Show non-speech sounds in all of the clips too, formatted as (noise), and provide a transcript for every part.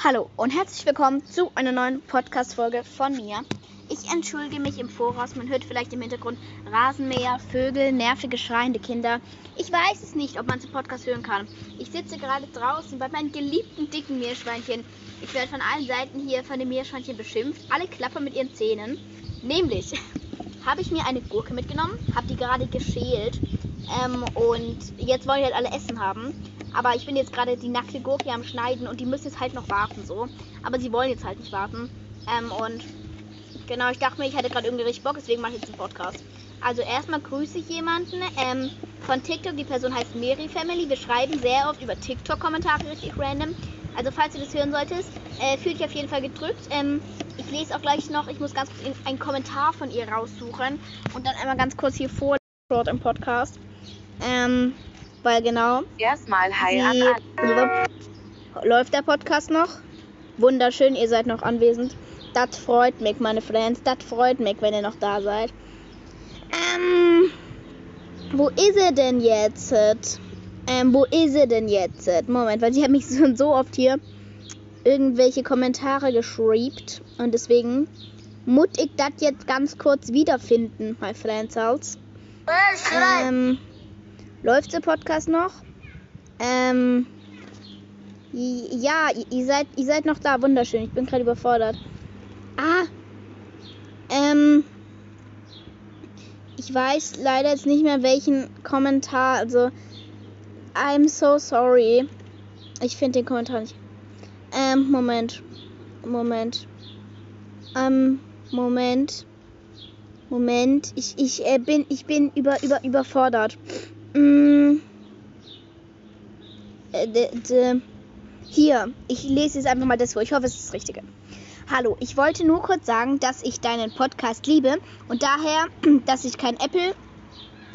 Hallo und herzlich willkommen zu einer neuen Podcast-Folge von mir. Ich entschuldige mich im Voraus. Man hört vielleicht im Hintergrund Rasenmäher, Vögel, nervige, schreiende Kinder. Ich weiß es nicht, ob man den Podcast hören kann. Ich sitze gerade draußen bei meinen geliebten dicken Meerschweinchen. Ich werde von allen Seiten hier von den Meerschweinchen beschimpft. Alle klappern mit ihren Zähnen. Nämlich (laughs) habe ich mir eine Gurke mitgenommen, habe die gerade geschält ähm, und jetzt wollen die halt alle Essen haben. Aber ich bin jetzt gerade die nackte Gurke am Schneiden und die müssen jetzt halt noch warten so. Aber sie wollen jetzt halt nicht warten. Ähm, und genau, ich dachte mir, ich hätte gerade irgendwie richtig Bock, deswegen mache ich jetzt einen Podcast. Also erstmal grüße ich jemanden ähm, von TikTok. Die Person heißt Mary Family. Wir schreiben sehr oft über TikTok-Kommentare richtig random. Also falls du das hören solltest, äh, fühlt dich auf jeden Fall gedrückt. Ähm, ich lese auch gleich noch, ich muss ganz kurz einen Kommentar von ihr raussuchen und dann einmal ganz kurz hier vor im Podcast. Ähm, weil genau. Erstmal Hi alle. Läuft der Podcast noch? Wunderschön, ihr seid noch anwesend. Das freut mich, meine Friends. Das freut mich, wenn ihr noch da seid. Ähm, wo ist er denn jetzt? Ähm, wo ist er denn jetzt? Moment, weil sie hat mich (laughs) schon so oft hier irgendwelche Kommentare geschrieben und deswegen muss ich das jetzt ganz kurz wiederfinden, my friends. Ähm, Läuft der Podcast noch? Ähm. Ja, ihr seid, ihr seid noch da. Wunderschön. Ich bin gerade überfordert. Ah. Ähm. Ich weiß leider jetzt nicht mehr welchen Kommentar. Also. I'm so sorry. Ich finde den Kommentar nicht. Ähm, Moment. Moment. Ähm, Moment. Moment. Ich, ich äh, bin, ich bin über, über, überfordert. Mm. Äh, hier, ich lese jetzt einfach mal das vor. Ich hoffe, es ist das Richtige. Hallo, ich wollte nur kurz sagen, dass ich deinen Podcast liebe und daher, (clears throat) dass ich kein Apple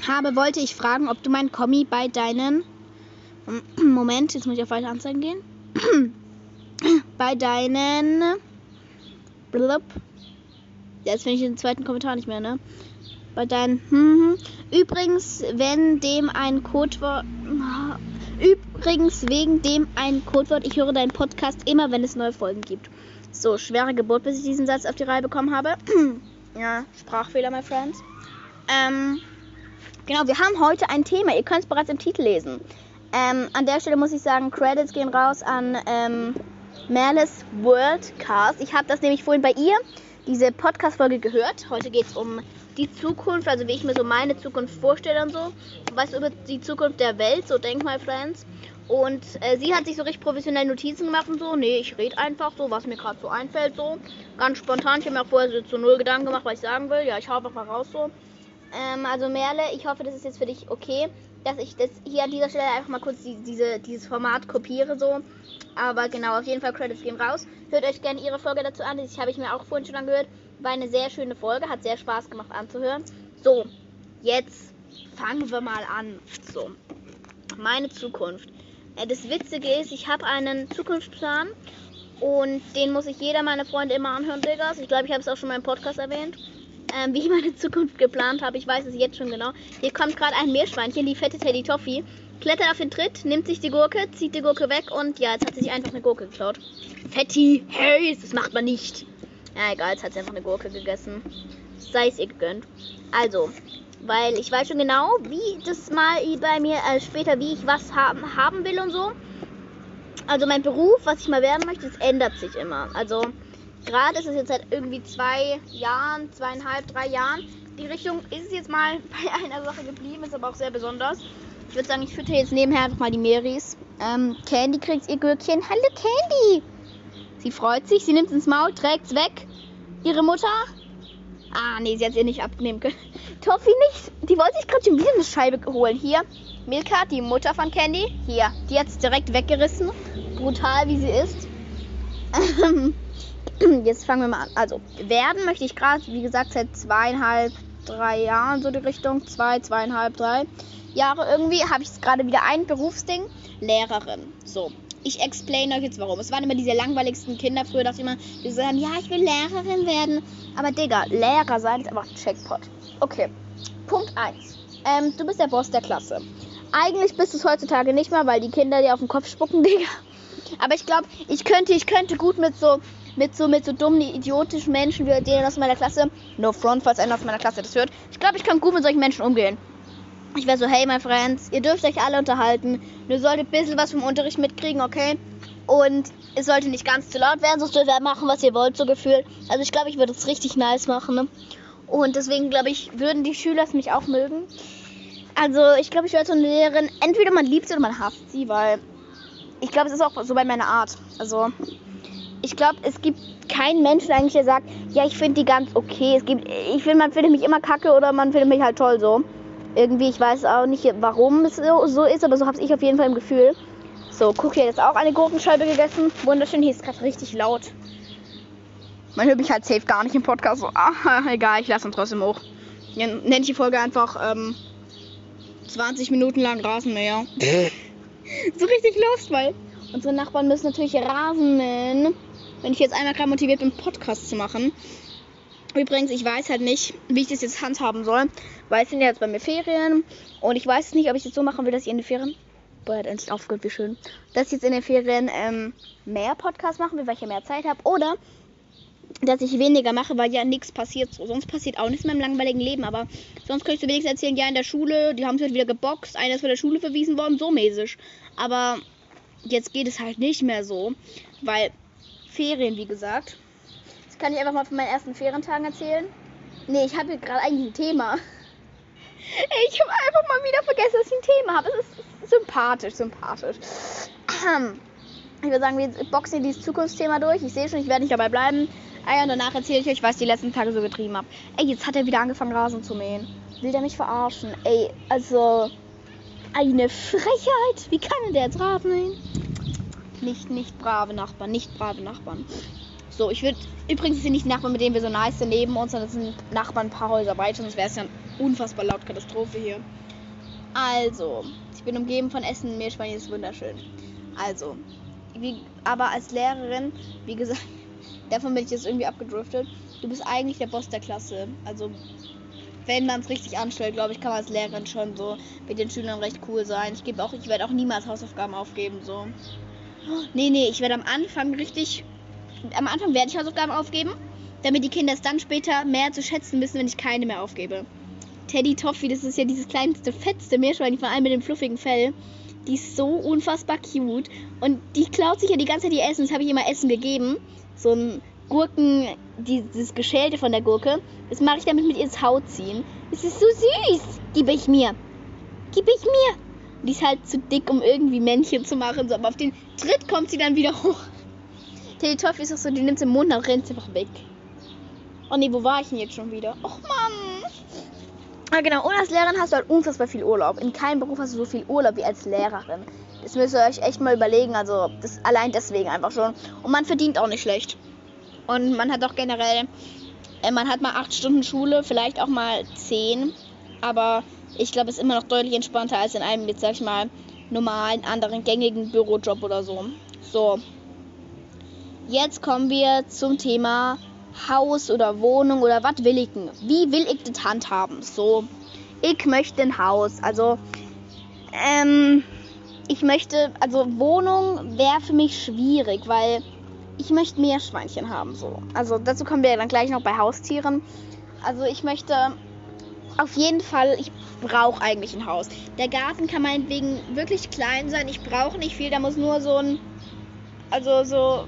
habe, wollte ich fragen, ob du mein Kommi bei deinen. (clears throat) Moment, jetzt muss ich auf weiter Anzeigen gehen. (clears throat) bei deinen. Blub. Jetzt finde ich den zweiten Kommentar nicht mehr, ne? Bei deinen. Hm, übrigens, wenn dem ein Codewort. Übrigens, wegen dem ein Codewort. Ich höre deinen Podcast immer, wenn es neue Folgen gibt. So, schwere Geburt, bis ich diesen Satz auf die Reihe bekommen habe. (clears throat) ja, Sprachfehler, my friends. Ähm, genau, wir haben heute ein Thema. Ihr könnt es bereits im Titel lesen. Ähm, an der Stelle muss ich sagen, Credits gehen raus an ähm, Merles Worldcast. Ich habe das nämlich vorhin bei ihr, diese Podcast-Folge gehört. Heute geht es um die Zukunft, also wie ich mir so meine Zukunft vorstelle und so. Was über die Zukunft der Welt, so denk mal, Friends. Und äh, sie hat sich so richtig professionell Notizen gemacht und so. Nee, ich rede einfach so, was mir gerade so einfällt, so. Ganz spontan. Ich habe mir auch vorher so zu null Gedanken gemacht, was ich sagen will. Ja, ich hau einfach mal raus so. Ähm, also Merle, ich hoffe, das ist jetzt für dich okay, dass ich das hier an dieser Stelle einfach mal kurz die, diese, dieses Format kopiere so. Aber genau, auf jeden Fall Credits gehen raus. Hört euch gerne ihre Folge dazu an. Das habe ich mir auch vorhin schon angehört. War eine sehr schöne Folge, hat sehr Spaß gemacht anzuhören. So, jetzt fangen wir mal an. So, meine Zukunft. Äh, das Witzige ist, ich habe einen Zukunftsplan und den muss ich jeder meiner Freunde immer anhören, Diggas. Ich glaube, ich habe es auch schon mal im Podcast erwähnt. Ähm, wie ich meine Zukunft geplant habe. Ich weiß es jetzt schon genau. Hier kommt gerade ein Meerschweinchen, die fette Teddy Toffee. Klettert auf den Tritt, nimmt sich die Gurke, zieht die Gurke weg und ja, jetzt hat sie sich einfach eine Gurke geklaut. Fetti, hey, das macht man nicht. Ja, egal, jetzt hat sie einfach eine Gurke gegessen. Sei es ihr gegönnt. Also, weil ich weiß schon genau, wie das mal bei mir äh, später, wie ich was haben, haben will und so. Also mein Beruf, was ich mal werden möchte, das ändert sich immer. Also gerade ist es jetzt seit irgendwie zwei Jahren, zweieinhalb, drei Jahren. Die Richtung ist es jetzt mal (laughs) bei einer Sache geblieben, ist aber auch sehr besonders. Ich würde sagen, ich fütter jetzt nebenher einfach mal die Meris. Ähm, Candy kriegt ihr Gürkchen. Hallo Candy! Sie freut sich, sie nimmt es ins Maul, trägt es weg. Ihre Mutter? Ah, nee, sie hat ihr nicht abnehmen können. (laughs) Toffee nicht. Die wollte sich gerade schon wieder eine Scheibe holen. Hier, Milka, die Mutter von Candy. Hier, die hat es direkt weggerissen. Brutal, wie sie ist. (laughs) (clears throat) Jetzt fangen wir mal an. Also, werden möchte ich gerade, wie gesagt, seit zweieinhalb, drei Jahren so die Richtung. Zwei, zweieinhalb, drei Jahre irgendwie habe ich gerade wieder ein Berufsding. Lehrerin. So, ich explain euch jetzt warum. Es waren immer diese langweiligsten Kinder früher, dachte ich immer, die sagen, ja, ich will Lehrerin werden. Aber Digga, Lehrer sein ist einfach ein Checkpot. Okay, Punkt 1. Ähm, du bist der Boss der Klasse. Eigentlich bist du es heutzutage nicht mehr, weil die Kinder dir auf den Kopf spucken, (laughs) Digga. Aber ich glaube, ich könnte, ich könnte gut mit so, mit so, mit so dummen, idiotischen Menschen wie denen aus meiner Klasse, no front, falls einer aus meiner Klasse das hört, ich glaube, ich kann gut mit solchen Menschen umgehen. Ich wäre so, hey, my friends, ihr dürft euch alle unterhalten. Ihr solltet ein bisschen was vom Unterricht mitkriegen, okay? Und es sollte nicht ganz zu laut werden, sonst dürft ihr machen, was ihr wollt, so gefühlt. Also ich glaube, ich würde es richtig nice machen, ne? Und deswegen, glaube ich, würden die Schüler mich auch mögen. Also ich glaube, ich werde so eine Lehrerin, entweder man liebt sie oder man hasst sie, weil ich glaube, es ist auch so bei meiner Art. Also ich glaube, es gibt keinen Menschen eigentlich, der sagt, ja, ich finde die ganz okay. Es gibt, ich finde, man findet mich immer kacke oder man findet mich halt toll so. Irgendwie, ich weiß auch nicht, warum es so, so ist, aber so habe ich auf jeden Fall im Gefühl. So, guck hier, jetzt auch eine Gurkenscheibe gegessen. Wunderschön, hier ist gerade richtig laut. Man hört mich halt safe gar nicht im Podcast. So, ah, (laughs) egal, ich lasse ihn trotzdem hoch. Nenne ich die Folge einfach ähm, 20 Minuten lang Rasenmäher. (laughs) so richtig lost, weil unsere Nachbarn müssen natürlich Rasen mähen. Wenn ich jetzt einmal gerade motiviert bin, Podcast zu machen. Übrigens, ich weiß halt nicht, wie ich das jetzt handhaben soll, weil es sind ja jetzt bei mir Ferien und ich weiß nicht, ob ich das so machen will, dass ich in den Ferien. Boah, hat endlich aufgehört, wie schön. Dass ich jetzt in den Ferien ähm, mehr Podcasts machen will, weil ich ja mehr Zeit habe. Oder dass ich weniger mache, weil ja nichts passiert. So. Sonst passiert auch nichts in meinem langweiligen Leben. Aber sonst könntest du wenigstens erzählen, ja, in der Schule, die haben sich halt wieder geboxt, einer ist von der Schule verwiesen worden, so mäßig. Aber jetzt geht es halt nicht mehr so, weil Ferien, wie gesagt. Das kann ich einfach mal von meinen ersten Ferientagen erzählen. Nee, ich habe gerade eigentlich ein Thema. (laughs) Ich habe einfach mal wieder vergessen, dass ich ein Thema habe. Es ist sympathisch, sympathisch. (clears throat) Ich würde sagen, wir boxen hier dieses Zukunftsthema durch. Ich sehe schon, ich werde nicht dabei bleiben. Ah ja, und danach erzähle ich euch, was ich die letzten Tage so getrieben habe. Ey, jetzt hat er wieder angefangen, Rasen zu mähen. Will der mich verarschen? Ey, also. Eine Frechheit. Wie kann denn der jetzt Rasen mähen? Nicht, nicht brave Nachbarn, nicht brave Nachbarn. So, ich würde. Übrigens sind nicht Nachbarn, mit denen wir so nice neben uns, sondern das sind Nachbarn ein paar Häuser weiter, sonst wäre es ja unfassbar laut Katastrophe hier. Also, ich bin umgeben von Essen, Meerschwein, ist wunderschön. Also, wie, aber als Lehrerin, wie gesagt, (laughs) Davon bin ich jetzt irgendwie abgedriftet. Du bist eigentlich der Boss der Klasse. Also, wenn man es richtig anstellt, glaube ich, kann man als Lehrerin schon so mit den Schülern recht cool sein. Ich gebe auch, ich werde auch niemals Hausaufgaben aufgeben. So. Nee, nee, ich werde am Anfang richtig. Am Anfang werde ich Hausaufgaben aufgeben, damit die Kinder es dann später mehr zu schätzen wissen, wenn ich keine mehr aufgebe. Teddy Toffee, das ist ja dieses kleinste, fettste Meerschwein, vor allem mit dem fluffigen Fell. Die ist so unfassbar cute. Und die klaut sich ja die ganze Zeit die Essen. Das habe ich immer Essen gegeben so ein Gurken, dieses Geschälte von der Gurke. Das mache ich damit mit ins Haut ziehen. Es ist so süß. Gib ich mir. Gib ich mir. Die ist halt zu dick, um irgendwie Männchen zu machen. So, aber auf den Tritt kommt sie dann wieder hoch. Teletubby ist auch so, die nimmt sie im Mund und rennt sie einfach weg. Oh ne, wo war ich denn jetzt schon wieder? Och Mann. Ah, genau. Und als Lehrerin hast du halt unfassbar viel Urlaub. In keinem Beruf hast du so viel Urlaub wie als Lehrerin. Das müsst ihr euch echt mal überlegen. Also das allein deswegen einfach schon. Und man verdient auch nicht schlecht. Und man hat auch generell, äh, man hat mal acht Stunden Schule, vielleicht auch mal zehn. Aber ich glaube, es ist immer noch deutlich entspannter als in einem, jetzt sag ich mal, normalen, anderen gängigen Bürojob oder so. So. Jetzt kommen wir zum Thema Haus oder Wohnung oder was will ich denn? Wie will ich das handhaben? So, ich möchte ein Haus. Also, ähm, ich möchte, also Wohnung wäre für mich schwierig, weil ich möchte Meerschweinchen haben. So. Also dazu kommen wir dann gleich noch bei Haustieren. Also ich möchte auf jeden Fall, ich brauche eigentlich ein Haus. Der Garten kann meinetwegen wirklich klein sein. Ich brauche nicht viel. Da muss nur so ein, also so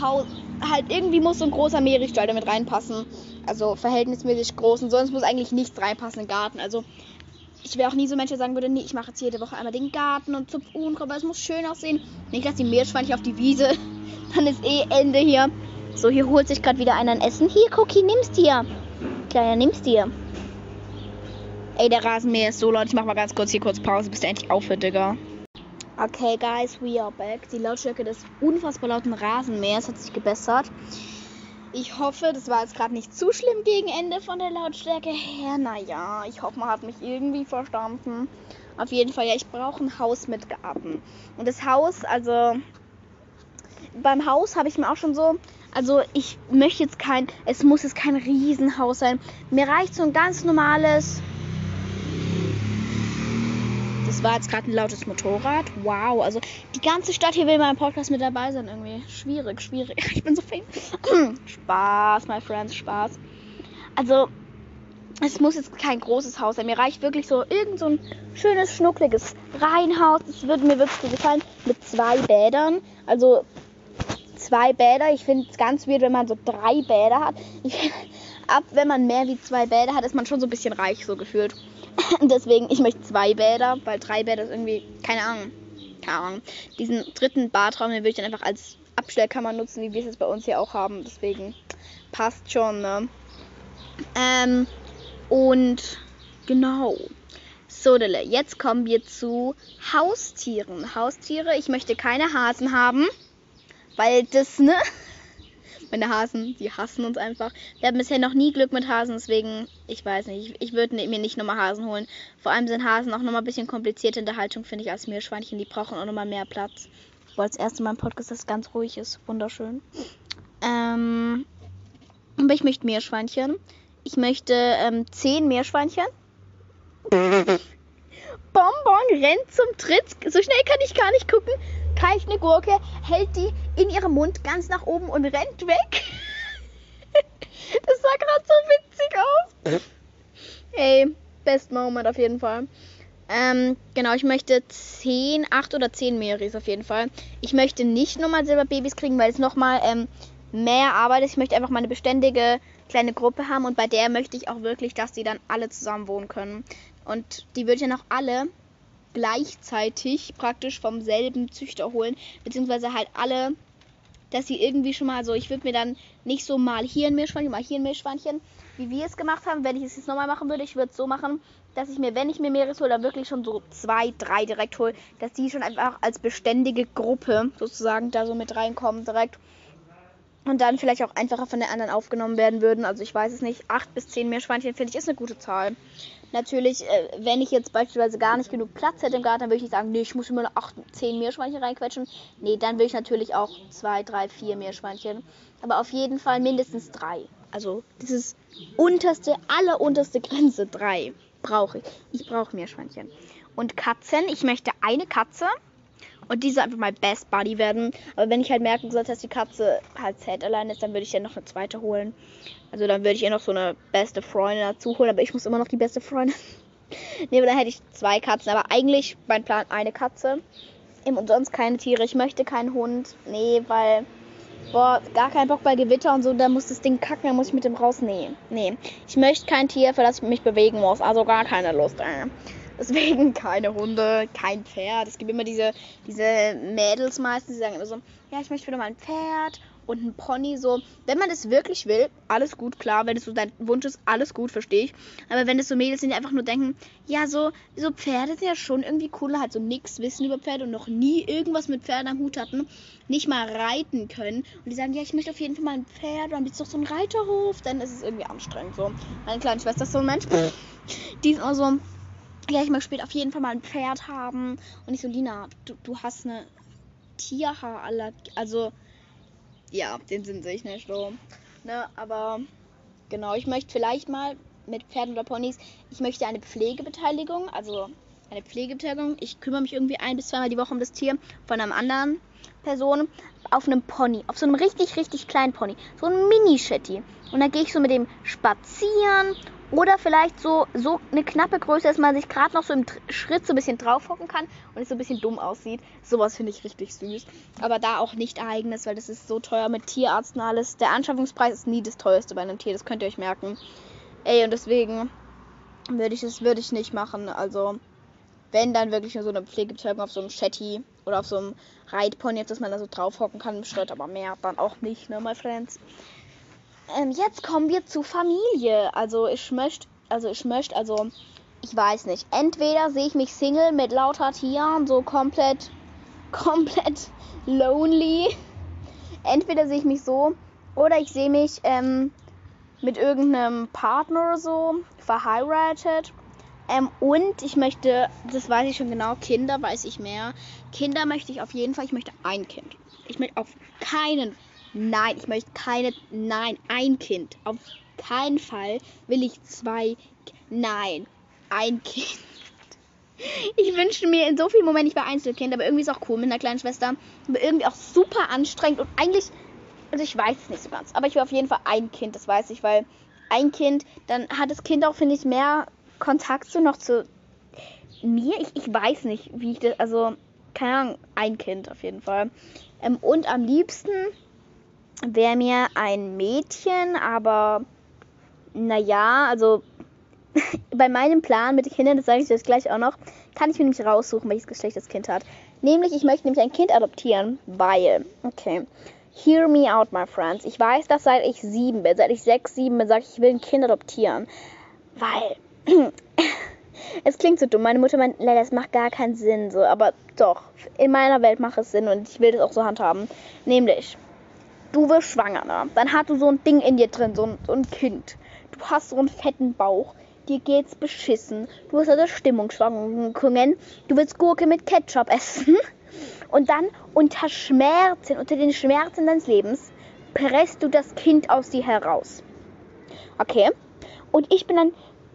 Haus, halt irgendwie muss so ein großer Meeresstall damit reinpassen. Also verhältnismäßig groß und sonst muss eigentlich nichts reinpassen im Garten. Also ich wäre auch nie so ein Mensch, der sagen würde, nee, ich mache jetzt jede Woche einmal den Garten und zupf Unkraut, weil es muss schön aussehen. Nicht, dass die Meerschweinchen auf die Wiese, (laughs) dann ist eh Ende hier. So, hier holt sich gerade wieder einer ein Essen. Hier, Cookie, nimm's dir. Kleiner, nimm's dir. Ey, der Rasenmäher ist so laut. Ich mach mal ganz kurz hier kurz Pause, bis der endlich aufhört, Digga. Okay, guys, we are back. Die Lautstärke des unfassbar lauten Rasenmähers hat sich gebessert. Ich hoffe, das war jetzt gerade nicht zu schlimm gegen Ende von der Lautstärke her. Naja, ich hoffe, man hat mich irgendwie verstanden. Auf jeden Fall, ja, ich brauche ein Haus mit Garten. Und das Haus, also beim Haus habe ich mir auch schon so, also ich möchte jetzt kein, es muss jetzt kein Riesenhaus sein. Mir reicht so ein ganz normales. Das war jetzt gerade ein lautes Motorrad. Wow, also die ganze Stadt hier will in meinem Podcast mit dabei sein irgendwie. Schwierig, schwierig. (laughs) Ich bin so famous. (clears throat) Spaß, my friends, Spaß. Also, es muss jetzt kein großes Haus sein. Mir reicht wirklich so irgend so ein schönes, schnuckliges Reihenhaus. Das würde mir wirklich gefallen. Mit zwei Bädern. Also zwei Bäder. Ich finde es ganz weird, wenn man so drei Bäder hat. Ich, (laughs) ab, wenn man mehr wie zwei Bäder hat, ist man schon so ein bisschen reich, so gefühlt. (laughs) Deswegen, ich möchte zwei Bäder, weil drei Bäder ist irgendwie, keine Ahnung, keine Ahnung. Diesen dritten Badraum, den würde ich dann einfach als Abstellkammer nutzen, wie wir es jetzt bei uns hier auch haben. Deswegen passt schon, ne? Ähm, und genau. So, Dille, jetzt kommen wir zu Haustieren. Haustiere, ich möchte keine Hasen haben, weil das, ne? (laughs) Meine Hasen, die hassen uns einfach. Wir haben bisher noch nie Glück mit Hasen, deswegen, ich weiß nicht, ich, ich würde mir nicht nochmal Hasen holen. Vor allem sind Hasen auch nochmal ein bisschen komplizierter in der Haltung, finde ich, als Meerschweinchen. Die brauchen auch nochmal mehr Platz. Weil das erste Mal im Podcast das ganz ruhig ist. Wunderschön. Ähm, aber ich möchte Meerschweinchen. Ich möchte ähm, 10 Meerschweinchen. (laughs) Bonbon rennt zum Tritt. So schnell kann ich gar nicht gucken. Keicht eine Gurke, hält die in ihrem Mund ganz nach oben und rennt weg. (laughs) das sah gerade so witzig aus. Ey, best Moment auf jeden Fall. Ähm, genau, ich möchte 10, 8 oder 10 Meeres auf jeden Fall. Ich möchte nicht nochmal Silberbabys kriegen, weil es nochmal ähm, mehr Arbeit ist. Ich möchte einfach mal eine beständige kleine Gruppe haben und bei der möchte ich auch wirklich, dass die dann alle zusammen wohnen können. Und die würde ich dann auch alle gleichzeitig praktisch vom selben Züchter holen, beziehungsweise halt alle, dass sie irgendwie schon mal so, ich würde mir dann nicht so mal hier ein Meerschweinchen, mal hier ein Meerschweinchen, wie wir es gemacht haben, wenn ich es jetzt nochmal machen würde, ich würde es so machen, dass ich mir, wenn ich mir Meeres hole, dann wirklich schon so zwei, drei direkt hole, dass die schon einfach als beständige Gruppe sozusagen da so mit reinkommen direkt und dann vielleicht auch einfacher von den anderen aufgenommen werden würden. Also ich weiß es nicht. Acht bis zehn Meerschweinchen finde ich ist eine gute Zahl. Natürlich, äh, wenn ich jetzt beispielsweise gar nicht genug Platz hätte im Garten, dann würde ich nicht sagen, nee, ich muss immer noch acht, zehn Meerschweinchen reinquetschen. Nee, dann würde ich natürlich auch zwei, drei, vier Meerschweinchen. Aber auf jeden Fall mindestens drei. Also dieses unterste, allerunterste Grenze, drei brauche ich. Ich brauche Meerschweinchen. Und Katzen, ich möchte eine Katze und diese einfach mal Best Buddy werden. Aber wenn ich halt merken sollte, dass die Katze halt sad allein ist, dann würde ich ja noch eine zweite holen. Also dann würde ich ihr noch so eine beste Freundin dazu holen, aber ich muss immer noch die beste Freundin. (laughs) ne, aber dann hätte ich zwei Katzen. Aber eigentlich mein Plan eine Katze. Und sonst keine Tiere. Ich möchte keinen Hund. Nee, weil. Boah, gar keinen Bock bei Gewitter und so, da muss das Ding kacken, dann muss ich mit dem raus. Nee, nee. Ich möchte kein Tier, für das ich mich bewegen muss. Also gar keine Lust, ey. Deswegen keine Hunde, kein Pferd. Es gibt immer diese, diese Mädels meistens, die sagen immer so, ja, ich möchte wieder mal ein Pferd und ein Pony. So, wenn man das wirklich will, alles gut, klar. Wenn es so dein Wunsch ist, alles gut, verstehe ich. Aber wenn es so Mädels sind, die einfach nur denken, ja, so, so Pferde sind ja schon irgendwie cool, halt so nichts wissen über Pferde und noch nie irgendwas mit Pferden am Hut hatten, nicht mal reiten können. Und die sagen, ja, ich möchte auf jeden Fall mal ein Pferd, dann bist du doch so ein Reiterhof, dann ist es irgendwie anstrengend. So, meine kleine Schwester ist so ein Mensch. Die ist auch so, ja, ich möchte später auf jeden Fall mal ein Pferd haben. Und ich so, Lina, du, du hast eine Tierhaarallergie. Also, ja, den Sinn sehe ich nicht so. Ne, aber genau, ich möchte vielleicht mal mit Pferden oder Ponys, ich möchte eine Pflegebeteiligung, also eine Pflegebeteiligung. Ich kümmere mich irgendwie ein bis zweimal die Woche um das Tier von einer anderen Person auf einem Pony, auf so einem richtig, richtig kleinen Pony. So ein Mini-Shetty. Und dann gehe ich so mit dem spazieren oder vielleicht so, so eine knappe Größe, dass man sich gerade noch so im Schritt so ein bisschen draufhocken kann und es so ein bisschen dumm aussieht. Sowas finde ich richtig süß. Aber da auch nicht eigenes, weil das ist so teuer mit Tierarzt und alles. Der Anschaffungspreis ist nie das teuerste bei einem Tier, das könnt ihr euch merken. Ey, und deswegen würde ich es würde ich nicht machen. Also, wenn dann wirklich nur so eine Pflegebetäubung auf so einem Shetty oder auf so einem Reitpony, dass man da so draufhocken kann im aber mehr dann auch nicht, ne, my friends. Ähm, jetzt kommen wir zu Familie. Also ich möchte, also ich möchte, also ich weiß nicht. Entweder sehe ich mich Single mit lauter Tieren, so komplett, (laughs) komplett lonely. Entweder sehe ich mich so, oder ich sehe mich ähm, mit irgendeinem Partner oder so, verheiratet. Ähm, und ich möchte, das weiß ich schon genau, Kinder weiß ich mehr. Kinder möchte ich auf jeden Fall, ich möchte ein Kind. Ich möchte auf keinen Nein, ich möchte keine. Nein, ein Kind. Auf keinen Fall will ich zwei. Nein, ein Kind. (laughs) ich wünschte mir in so vielen Momenten, ich war Einzelkind, aber irgendwie ist auch cool mit einer kleinen Schwester. Aber irgendwie auch super anstrengend und eigentlich, also ich weiß es nicht so ganz, aber ich will auf jeden Fall ein Kind, das weiß ich, weil ein Kind, dann hat das Kind auch, finde ich, mehr Kontakt so noch zu mir. Ich, ich weiß nicht, wie ich das, also, keine Ahnung, ein Kind auf jeden Fall. Ähm, und am liebsten wäre mir ein Mädchen, aber naja, also (laughs) bei meinem Plan mit den Kindern, das sage ich jetzt gleich auch noch, kann ich mir nämlich raussuchen, welches Geschlecht das Kind hat. Nämlich, ich möchte nämlich ein Kind adoptieren, weil, okay, hear me out, my friends. Ich weiß, dass seit ich sieben bin, seit ich sechs, sieben bin, sage ich, ich will ein Kind adoptieren. Weil, (clears throat) es klingt so dumm. Meine Mutter meint, leider, das macht gar keinen Sinn, so, aber doch, in meiner Welt macht es Sinn und ich will das auch so handhaben. Nämlich, du wirst schwanger, ne? Dann hast du so ein Ding in dir drin, so ein, so ein Kind. Du hast so einen fetten Bauch dir geht's beschissen. Du hast also Stimmungsschwankungen. Du willst Gurke mit Ketchup essen. (laughs) Und dann unter Schmerzen, unter den Schmerzen deines Lebens, presst du das Kind aus dir heraus. Okay? Und ich bin ein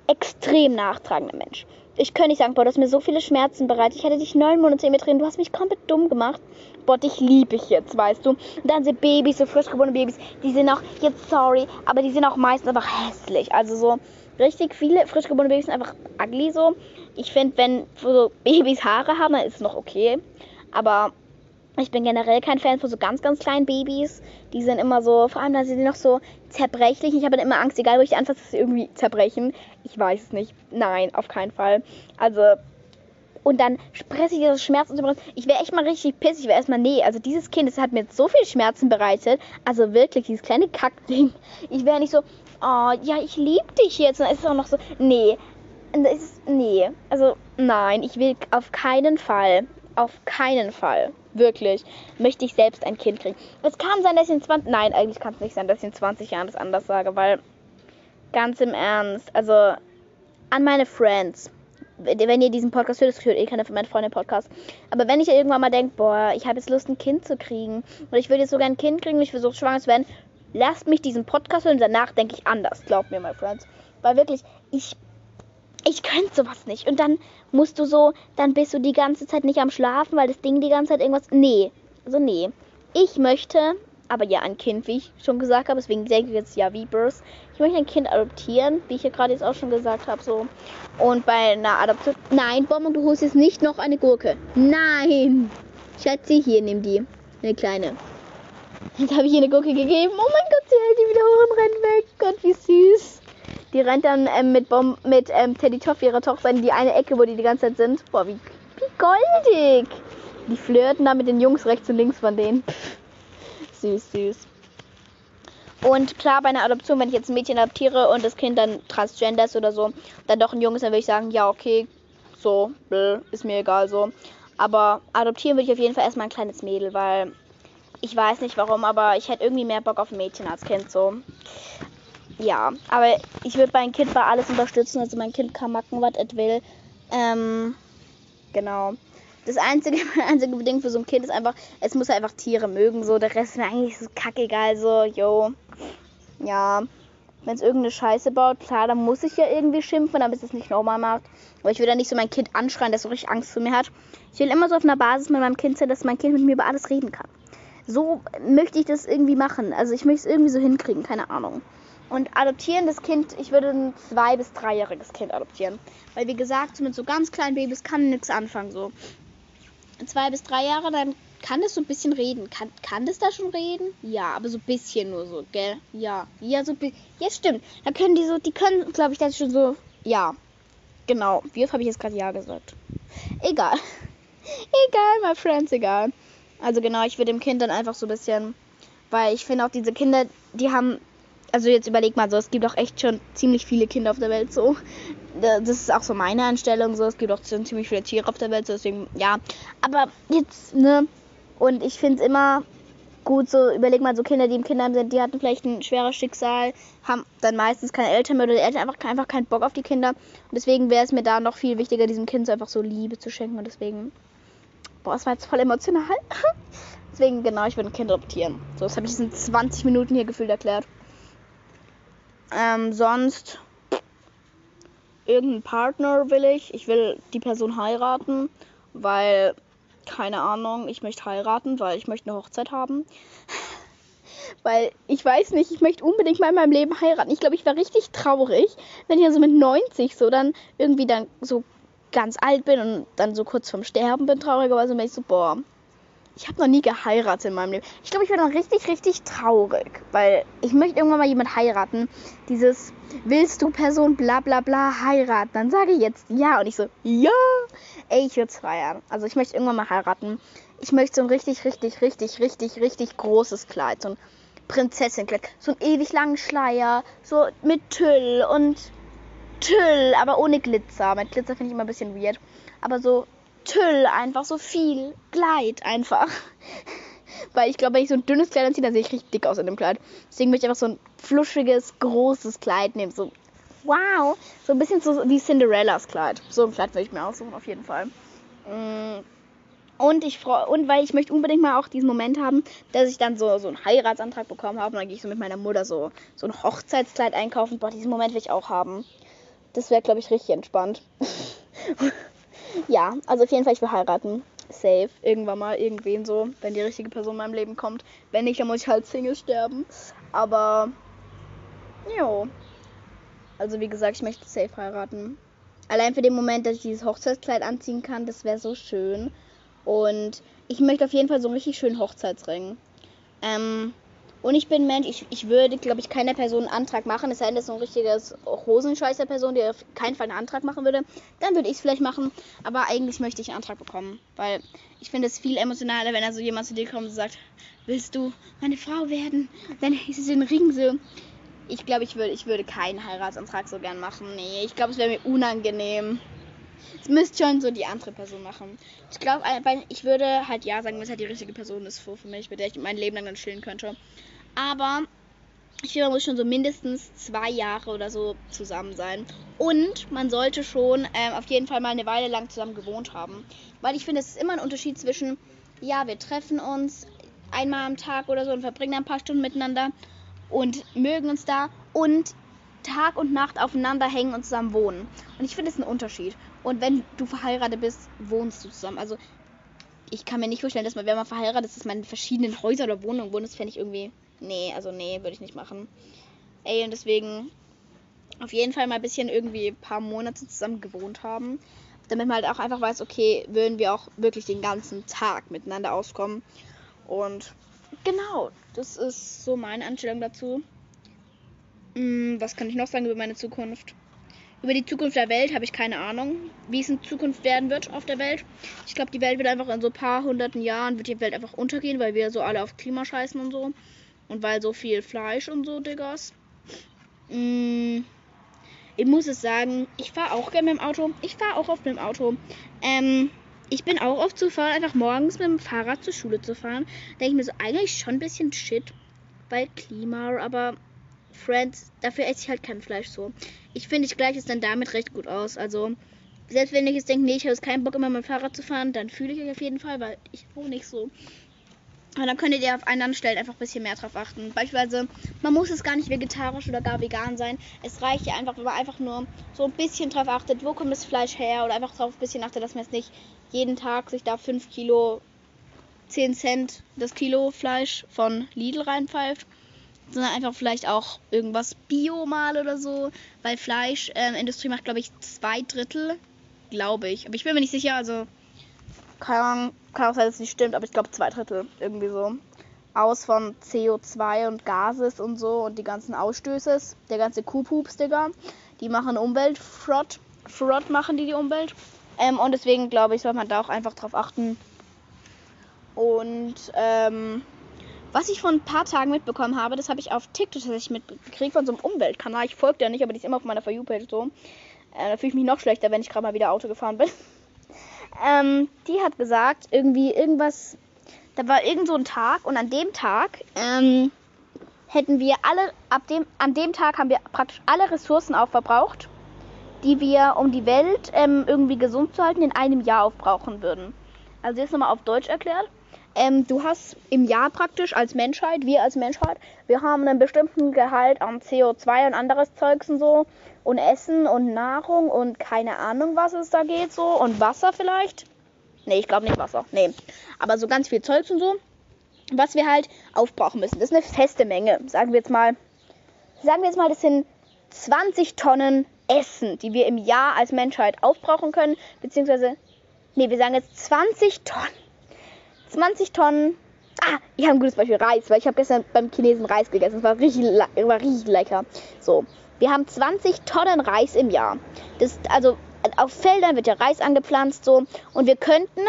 extrem nachtragender Mensch. Ich könnte nicht sagen, boah, du hast mir so viele Schmerzen bereitet. Ich hatte dich neun Monate in mir drin. Du hast mich komplett dumm gemacht. Boah, dich liebe ich jetzt, weißt du. Und dann sind Babys, so frisch geborene Babys, die sind auch, jetzt sorry, aber die sind auch meistens einfach hässlich. Also so, richtig viele frisch geborene Babys sind einfach ugly so. Ich finde, wenn so Babys Haare haben, dann ist es noch okay. Aber ich bin generell kein Fan von so ganz, ganz kleinen Babys. Die sind immer so, vor allem, da sind sie noch so zerbrechlich. Ich habe dann immer Angst, egal wo ich anfasse, dass sie irgendwie zerbrechen. Ich weiß es nicht. Nein, auf keinen Fall. Also, und dann spreche ich das Schmerz und Ich wäre echt mal richtig pissig. Ich wäre erstmal, nee, also dieses Kind, das hat mir so viel Schmerzen bereitet. Also wirklich, dieses kleine Kackding. Ich wäre nicht so, oh, ja, ich liebe dich jetzt. Und dann ist es auch noch so, nee, ist, nee, also nein, ich will auf keinen Fall, auf keinen Fall, wirklich, möchte ich selbst ein Kind kriegen. Es kann sein, dass ich in 20, nein, eigentlich kann es nicht sein, dass ich in 20 Jahren das anders sage, weil, ganz im Ernst, also an meine Friends, wenn ihr diesen Podcast hört, das hört eh keiner von meinen Freunden Podcast. Aber wenn ich irgendwann mal denke, boah, ich habe jetzt Lust, ein Kind zu kriegen, oder ich würde jetzt sogar ein Kind kriegen, ich versuche schwanger zu werden, lasst mich diesen Podcast hören und danach denke ich anders. Glaubt mir, my friends. Weil wirklich, ich, ich könnte sowas nicht. Und dann musst du so, dann bist du die ganze Zeit nicht am Schlafen, weil das Ding die ganze Zeit irgendwas. Nee. Also nee. Ich möchte, aber ja, ein Kind, wie ich schon gesagt habe, deswegen denke ich jetzt ja wie Birth. Ich möchte ein Kind adoptieren, wie ich ja gerade jetzt auch schon gesagt habe, so. Und bei einer Adoption. Nein, Bonbon, du holst jetzt nicht noch eine Gurke. Nein! Schätze, hier, nimm die. Eine kleine. Jetzt habe ich ihr eine Gurke gegeben. Oh mein Gott, sie hält die wieder hoch und rennt weg. Gott, wie süß. Die rennt dann ähm, mit, Bom mit ähm, Teddy Toff, ihrer Tochter, in die eine Ecke, wo die die ganze Zeit sind. Boah, wie, wie goldig. Die flirten da mit den Jungs rechts und links von denen. (laughs) süß, süß. Und klar, bei einer Adoption, wenn ich jetzt ein Mädchen adoptiere und das Kind dann transgender ist oder so, dann doch ein Junge ist, dann würde ich sagen, ja, okay, so, ist mir egal so. Aber adoptieren würde ich auf jeden Fall erstmal ein kleines Mädel, weil ich weiß nicht warum, aber ich hätte irgendwie mehr Bock auf ein Mädchen als Kind so. Ja, aber ich würde mein Kind bei alles unterstützen. Also mein Kind kann machen, was es will. Ähm, genau. Das einzige, (laughs) einzige Bedingung für so ein Kind ist einfach, es muss einfach Tiere mögen. So, der Rest ist mir eigentlich so kackegal. So, yo. Ja. Wenn es irgendeine Scheiße baut, klar, dann muss ich ja irgendwie schimpfen, damit es nicht normal macht. Aber ich will da nicht so mein Kind anschreien, das so richtig Angst vor mir hat. Ich will immer so auf einer Basis mit meinem Kind sein, dass mein Kind mit mir über alles reden kann so möchte ich das irgendwie machen. Also ich möchte es irgendwie so hinkriegen, keine Ahnung. Und adoptieren das Kind, ich würde ein zwei- bis dreijähriges Kind adoptieren. Weil wie gesagt, mit so ganz kleinen Babys kann nichts anfangen. So zwei bis drei Jahre, dann kann das so ein bisschen reden. Kann, kann das da schon reden? Ja, aber so ein bisschen nur so, gell? Ja. Ja, so Ja, stimmt. Da können die so, die können, glaube ich, das schon so. Ja. Genau. Wie oft habe ich jetzt gerade Ja gesagt? Egal. (laughs) egal, my friends, egal. Also genau, ich würde dem Kind dann einfach so ein bisschen, weil ich finde auch diese Kinder, die haben, also jetzt überleg mal so, es gibt auch echt schon ziemlich viele Kinder auf der Welt so. Das ist auch so meine Einstellung so, es gibt auch schon ziemlich viele Tiere auf der Welt so, deswegen ja. Aber jetzt, ne, und ich finde es immer gut, so überleg mal, so Kinder, die im Kinderheim sind, die hatten vielleicht ein schweres Schicksal, haben dann meistens keine Eltern mehr oder die Eltern einfach, einfach keinen Bock auf die Kinder. Und deswegen wäre es mir da noch viel wichtiger, diesem Kind so einfach so Liebe zu schenken und deswegen Boah, das war jetzt voll emotional. (laughs) Deswegen, genau, ich würde ein Kind adoptieren. So, das habe ich in 20 Minuten hier gefühlt erklärt. Ähm, sonst. irgendeinen Partner will ich. Ich will die Person heiraten, weil, keine Ahnung, ich möchte heiraten, weil ich möchte eine Hochzeit haben. (laughs) weil ich weiß nicht, ich möchte unbedingt mal in meinem Leben heiraten. Ich glaube, ich wäre richtig traurig, wenn ich so mit 90 so dann irgendwie dann so ganz alt bin und dann so kurz vorm Sterben bin, traurigerweise, bin ich so, boah, ich habe noch nie geheiratet in meinem Leben. Ich glaube, ich wäre dann richtig, richtig traurig, weil ich möchte irgendwann mal jemand heiraten. Dieses, willst du Person bla bla bla heiraten? Dann sage ich jetzt ja und ich so, ja, ey, ich würde es feiern. Also ich möchte irgendwann mal heiraten. Ich möchte so ein richtig, richtig, richtig, richtig, richtig großes Kleid, so ein Prinzessinnenkleid, so einen ewig langen Schleier, so mit Tüll und Tüll, aber ohne Glitzer. Mit Glitzer finde ich immer ein bisschen weird. Aber so Tüll einfach, so viel Kleid einfach. (laughs) Weil ich glaube, wenn ich so ein dünnes Kleid anziehe, dann sehe ich richtig dick aus in dem Kleid. Deswegen möchte ich einfach so ein fluschiges, großes Kleid nehmen. So, wow. So ein bisschen so wie Cinderellas Kleid. So ein Kleid würde ich mir aussuchen, auf jeden Fall. Mm. Und ich freue und weil ich möchte unbedingt mal auch diesen Moment haben, dass ich dann so, so einen Heiratsantrag bekommen habe. Und dann gehe ich so mit meiner Mutter so, so ein Hochzeitskleid einkaufen. Boah, diesen Moment will ich auch haben. Das wäre, glaube ich, richtig entspannt. (laughs) ja, also auf jeden Fall, ich will heiraten. Safe. Irgendwann mal, irgendwen so, wenn die richtige Person in meinem Leben kommt. Wenn nicht, dann muss ich halt Single sterben. Aber, jo. Also wie gesagt, ich möchte safe heiraten. Allein für den Moment, dass ich dieses Hochzeitskleid anziehen kann, das wäre so schön. Und ich möchte auf jeden Fall so einen richtig schönen Hochzeitsring. Ähm, und ich bin Mensch, ich, ich würde, glaube ich, keiner Person einen Antrag machen. Es sei denn, das ist so ein richtiges Hosenscheißer Person, die auf keinen Fall einen Antrag machen würde. Dann würde ich es vielleicht machen. Aber eigentlich möchte ich einen Antrag bekommen. Weil ich finde es viel emotionaler, wenn also jemand zu dir kommt und sagt, willst du meine Frau werden? Dann ist es den Ring so. Ich glaube, ich würde, ich würde keinen Heiratsantrag so gern machen. Nee, ich glaube, es wäre mir unangenehm. Es müsste schon so die andere Person machen. Ich glaube, ich würde halt ja sagen, wenn es halt die richtige Person ist für mich, mit der ich mein Leben lang dann chillen könnte. Aber ich finde, man muss schon so mindestens zwei Jahre oder so zusammen sein. Und man sollte schon ähm, auf jeden Fall mal eine Weile lang zusammen gewohnt haben. Weil ich finde, es ist immer ein Unterschied zwischen, ja, wir treffen uns einmal am Tag oder so und verbringen ein paar Stunden miteinander und mögen uns da und Tag und Nacht aufeinander hängen und zusammen wohnen. Und ich finde, es ist ein Unterschied. Und wenn du verheiratet bist, wohnst du zusammen. Also ich kann mir nicht vorstellen, dass man, wenn man verheiratet ist, dass man in verschiedenen Häusern oder Wohnungen wohnt. Das fände ich irgendwie Nee, also nee, würde ich nicht machen. Ey, und deswegen auf jeden Fall mal ein bisschen irgendwie ein paar Monate zusammen gewohnt haben. Damit man halt auch einfach weiß, okay, würden wir auch wirklich den ganzen Tag miteinander auskommen. Und genau, das ist so meine Anstellung dazu. Hm, was kann ich noch sagen über meine Zukunft? Über die Zukunft der Welt habe ich keine Ahnung, wie es in Zukunft werden wird auf der Welt. Ich glaube, die Welt wird einfach in so ein paar hunderten Jahren, wird die Welt einfach untergehen, weil wir so alle auf Klima scheißen und so. Und weil so viel Fleisch und so, Diggas. Mm, ich muss es sagen, ich fahre auch gerne mit dem Auto. Ich fahre auch oft mit dem Auto. Ähm, ich bin auch oft zu fahren, einfach morgens mit dem Fahrrad zur Schule zu fahren. Denke ich mir so, eigentlich schon ein bisschen shit, weil Klima, aber Friends, dafür esse ich halt kein Fleisch so. Ich finde, ich gleiche es dann damit recht gut aus. Also, selbst wenn ich jetzt denke, nee, ich habe keinen Bock immer mit dem Fahrrad zu fahren, dann fühle ich euch auf jeden Fall, weil ich wohne nicht so. Und dann könntet ihr auf anderen Stellen einfach ein bisschen mehr drauf achten. Beispielsweise, man muss es gar nicht vegetarisch oder gar vegan sein. Es reicht ja einfach, wenn man einfach nur so ein bisschen drauf achtet, wo kommt das Fleisch her oder einfach drauf ein bisschen achtet, dass man jetzt nicht jeden Tag sich da 5 Kilo, 10 Cent das Kilo Fleisch von Lidl reinpfeift. Sondern einfach vielleicht auch irgendwas Bio mal oder so. Weil Fleischindustrie ähm, macht, glaube ich, zwei Drittel. Glaube ich. Aber ich bin mir nicht sicher, also keine Ahnung, kann auch sein, dass es nicht stimmt, aber ich glaube zwei Drittel irgendwie so. Aus von CO2 und Gases und so und die ganzen Ausstöße, der ganze Kuhpups, Digga. Die machen Umweltfrott. Frott machen die die Umwelt. Ähm, und deswegen glaube ich, soll man da auch einfach drauf achten. Und ähm, was ich vor ein paar Tagen mitbekommen habe, das habe ich auf TikTok tatsächlich mitgekriegt von so einem Umweltkanal. Ich folge der nicht, aber die ist immer auf meiner For You-Page so. Äh, da fühle ich mich noch schlechter, wenn ich gerade mal wieder Auto gefahren bin. (laughs) Ähm, die hat gesagt, irgendwie irgendwas, da war irgend so ein Tag und an dem Tag ähm, hätten wir alle, ab dem, an dem Tag haben wir praktisch alle Ressourcen aufverbraucht, die wir, um die Welt ähm, irgendwie gesund zu halten, in einem Jahr aufbrauchen würden. Also jetzt nochmal auf Deutsch erklärt. Ähm, du hast im Jahr praktisch als Menschheit, wir als Menschheit, wir haben einen bestimmten Gehalt an CO2 und anderes Zeugs und so und Essen und Nahrung und keine Ahnung, was es da geht so und Wasser vielleicht. Nee, ich glaube nicht Wasser. Nee, aber so ganz viel Zeugs und so, was wir halt aufbrauchen müssen. Das ist eine feste Menge, sagen wir jetzt mal. Sagen wir jetzt mal, das sind 20 Tonnen Essen, die wir im Jahr als Menschheit aufbrauchen können, beziehungsweise, nee, wir sagen jetzt 20 Tonnen. 20 Tonnen. Ah, ich habe ein gutes Beispiel Reis, weil ich habe gestern beim Chinesen Reis gegessen. Es war richtig, war richtig lecker. So, wir haben 20 Tonnen Reis im Jahr. Das, also auf Feldern wird ja Reis angepflanzt so und wir könnten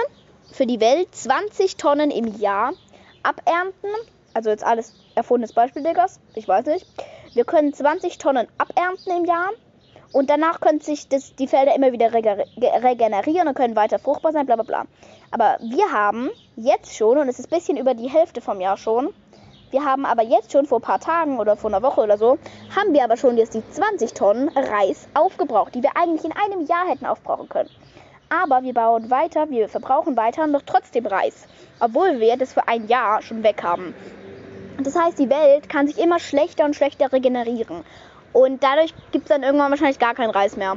für die Welt 20 Tonnen im Jahr abernten. Also jetzt alles erfundenes Beispiel, Diggas. Ich weiß nicht. Wir können 20 Tonnen abernten im Jahr und danach können sich das, die Felder immer wieder regenerieren und können weiter fruchtbar sein, bla bla bla. Aber wir haben jetzt schon, und es ist ein bisschen über die Hälfte vom Jahr schon, wir haben aber jetzt schon vor ein paar Tagen oder vor einer Woche oder so, haben wir aber schon jetzt die 20 Tonnen Reis aufgebraucht, die wir eigentlich in einem Jahr hätten aufbrauchen können. Aber wir bauen weiter, wir verbrauchen weiter noch trotzdem Reis, obwohl wir das für ein Jahr schon weg haben. Das heißt, die Welt kann sich immer schlechter und schlechter regenerieren. Und dadurch gibt es dann irgendwann wahrscheinlich gar keinen Reis mehr.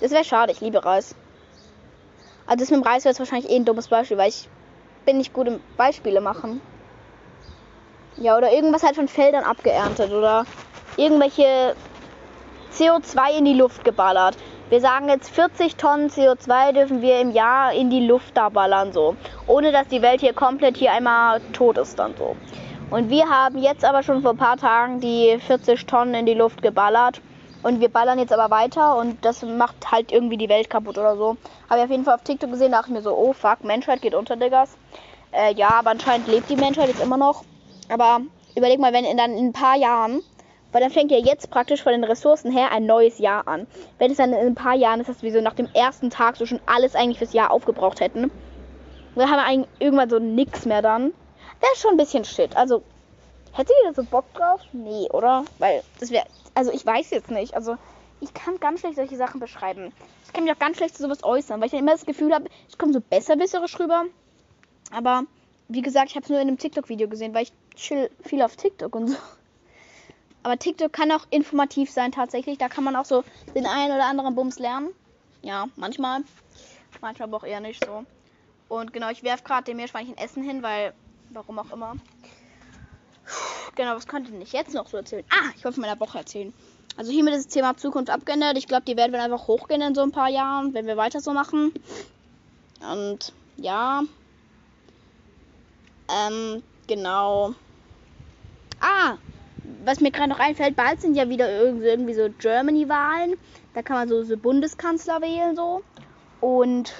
Das wäre schade, ich liebe Reis. Also das mit dem Reis wäre jetzt wahrscheinlich eh ein dummes Beispiel, weil ich bin nicht gut im Beispiele machen. Ja, oder irgendwas halt von Feldern abgeerntet oder irgendwelche CO2 in die Luft geballert. Wir sagen jetzt 40 Tonnen CO2 dürfen wir im Jahr in die Luft da ballern so, ohne dass die Welt hier komplett hier einmal tot ist dann so. Und wir haben jetzt aber schon vor ein paar Tagen die 40 Tonnen in die Luft geballert. Und wir ballern jetzt aber weiter und das macht halt irgendwie die Welt kaputt oder so. Habe ich auf jeden Fall auf TikTok gesehen, dachte ich mir so, oh fuck, Menschheit geht unter, Diggas. Äh, ja, aber anscheinend lebt die Menschheit jetzt immer noch. Aber überleg mal, wenn in, dann in ein paar Jahren, weil dann fängt ja jetzt praktisch von den Ressourcen her ein neues Jahr an. Wenn es dann in ein paar Jahren ist, dass wir so nach dem ersten Tag so schon alles eigentlich fürs Jahr aufgebraucht hätten. dann haben wir eigentlich irgendwann so nix mehr dann. Wäre schon ein bisschen shit. Also, hätte ihr da so Bock drauf? Nee, oder? Weil das wäre. Also, ich weiß jetzt nicht. Also, ich kann ganz schlecht solche Sachen beschreiben. Ich kann mich auch ganz schlecht zu sowas äußern, weil ich dann immer das Gefühl habe, ich komme so besserwisserisch rüber. Aber, wie gesagt, ich habe es nur in einem TikTok-Video gesehen, weil ich chill viel auf TikTok und so. Aber TikTok kann auch informativ sein, tatsächlich. Da kann man auch so den einen oder anderen Bums lernen. Ja, manchmal. Manchmal aber auch eher nicht so. Und genau, ich werfe gerade dem Meerschweinchen Essen hin, weil Warum auch immer. Genau, was könnte ich jetzt noch so erzählen? Ah, ich wollte von meiner Woche erzählen. Also hiermit ist das Thema Zukunft abgeändert. Ich glaube, die werden wir einfach hochgehen in so ein paar Jahren, wenn wir weiter so machen. Und ja. Ähm, genau. Ah, was mir gerade noch einfällt, bald sind ja wieder irgendwie so Germany-Wahlen. Da kann man so, so Bundeskanzler wählen so. Und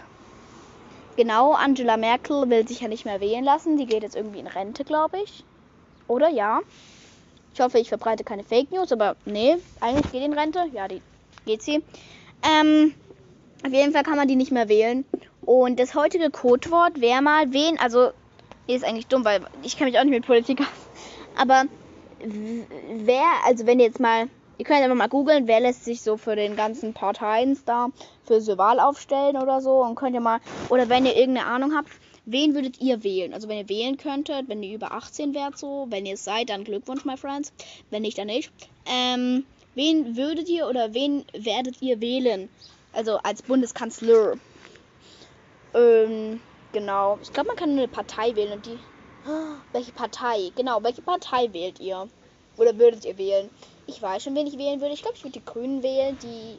Genau, Angela Merkel will sich ja nicht mehr wählen lassen. Die geht jetzt irgendwie in Rente, glaube ich. Oder ja. Ich hoffe, ich verbreite keine Fake News, aber nee, eigentlich geht die in Rente. Ja, die geht sie. Ähm, auf jeden Fall kann man die nicht mehr wählen. Und das heutige Codewort wäre mal wen, also, nee, ist eigentlich dumm, weil ich kenne mich auch nicht mit Politik aus. Aber wer, also wenn ihr jetzt mal Ihr könnt einfach mal googeln, wer lässt sich so für den ganzen Parteien da für so Wahl aufstellen oder so. Und könnt ihr mal, oder wenn ihr irgendeine Ahnung habt, wen würdet ihr wählen? Also wenn ihr wählen könntet, wenn ihr über 18 wärt so, wenn ihr es seid, dann Glückwunsch, my friends. Wenn nicht, dann nicht. Ähm, wen würdet ihr oder wen werdet ihr wählen? Also als Bundeskanzler. Ähm, genau. Ich glaube, man kann eine Partei wählen und die. Welche Partei? Genau, welche Partei wählt ihr? Oder würdet ihr wählen? Ich weiß schon, wen ich wählen würde. Ich glaube, ich würde die Grünen wählen, die.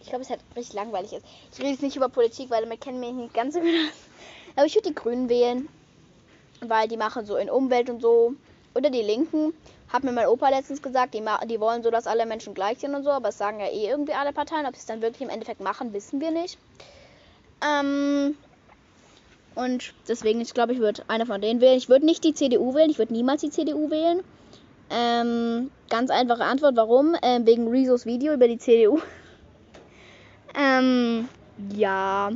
Ich glaube, es halt richtig langweilig ist. Ich rede jetzt nicht über Politik, weil man kennt mich nicht ganz so gut Aber ich würde die Grünen wählen, weil die machen so in Umwelt und so. Oder die Linken. Hat mir mein Opa letztens gesagt, die, die wollen so, dass alle Menschen gleich sind und so. Aber es sagen ja eh irgendwie alle Parteien. Ob sie es dann wirklich im Endeffekt machen, wissen wir nicht. Ähm. Und deswegen, ich glaube, ich würde eine von denen wählen. Ich würde nicht die CDU wählen. Ich würde niemals die CDU wählen. Ähm, ganz einfache Antwort, warum? Ähm, wegen Rezos Video über die CDU. (laughs) ähm, ja.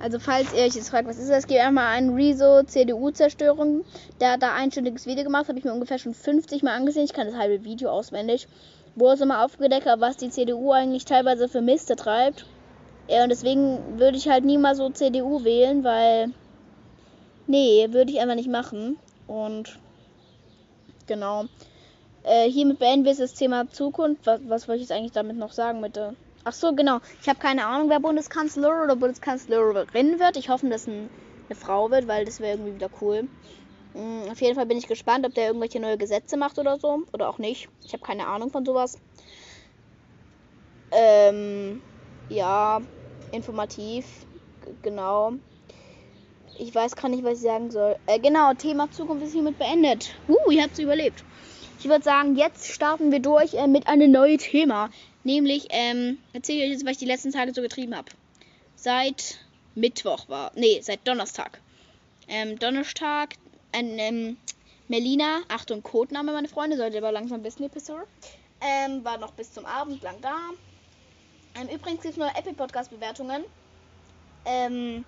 Also falls ihr euch jetzt fragt, was ist das, gebt einfach mal ein Rezo CDU-Zerstörung. Der hat da ein einstündiges Video gemacht, habe ich mir ungefähr schon 50 Mal angesehen. Ich kann das halbe Video auswendig. Wo es immer aufgedeckt hat, was die CDU eigentlich teilweise für Miste treibt. Ja, und deswegen würde ich halt nie mal so CDU wählen, weil Nee, würde ich einfach nicht machen. Und genau. Äh, hiermit beenden wir das Thema Zukunft. Was, was wollte ich jetzt eigentlich damit noch sagen mit der. Ach so, genau. Ich habe keine Ahnung, wer Bundeskanzler oder Bundeskanzlerin wird. Ich hoffe, dass ein, eine Frau wird, weil das wäre irgendwie wieder cool. Mhm, auf jeden Fall bin ich gespannt, ob der irgendwelche neue Gesetze macht oder so. Oder auch nicht. Ich habe keine Ahnung von sowas. Ähm, ja, informativ. Genau. Ich weiß gar nicht, was ich sagen soll. Äh, genau, Thema Zukunft ist hiermit beendet. Uh, ihr habt es überlebt. Ich würde sagen, jetzt starten wir durch äh, mit einem neuen Thema. Nämlich, ähm, erzähle ich euch jetzt, was ich die letzten Tage so getrieben habe. Seit Mittwoch war. Nee, seit Donnerstag. Ähm, Donnerstag, ein, ähm, Melina, Achtung, Codename, meine Freunde, sollte aber langsam wissen, Episode. Ähm, war noch bis zum Abend lang da. Ähm, übrigens gibt es nur Apple Podcast Bewertungen. Ähm,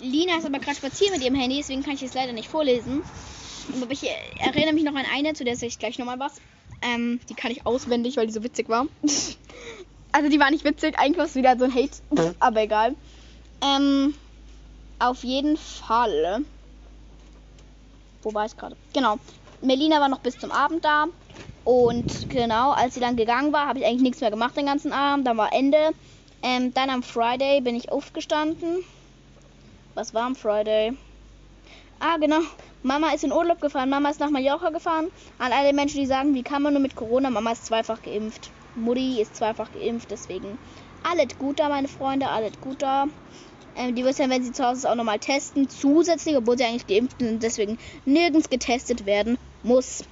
Lina ist aber gerade spazieren mit ihrem Handy, deswegen kann ich es leider nicht vorlesen. Aber ich erinnere mich noch an eine, zu der sage ich gleich nochmal was. Ähm, die kann ich auswendig, weil die so witzig war. (laughs) also die war nicht witzig, eigentlich war es wieder so ein Hate, aber egal. Ähm, auf jeden Fall. Wo war ich gerade? Genau. Melina war noch bis zum Abend da. Und genau, als sie dann gegangen war, habe ich eigentlich nichts mehr gemacht den ganzen Abend. Dann war Ende. Ähm, dann am Friday bin ich aufgestanden. Was war am Friday? Ah, genau. Mama ist in Urlaub gefahren. Mama ist nach Mallorca gefahren. An alle Menschen, die sagen, wie kann man nur mit Corona? Mama ist zweifach geimpft. Mutti ist zweifach geimpft. Deswegen alles gut da, meine Freunde. Alles gut da. Ähm, die ja, wenn sie zu Hause ist, auch nochmal testen. Zusätzlich, obwohl sie eigentlich geimpft sind. Deswegen nirgends getestet werden muss.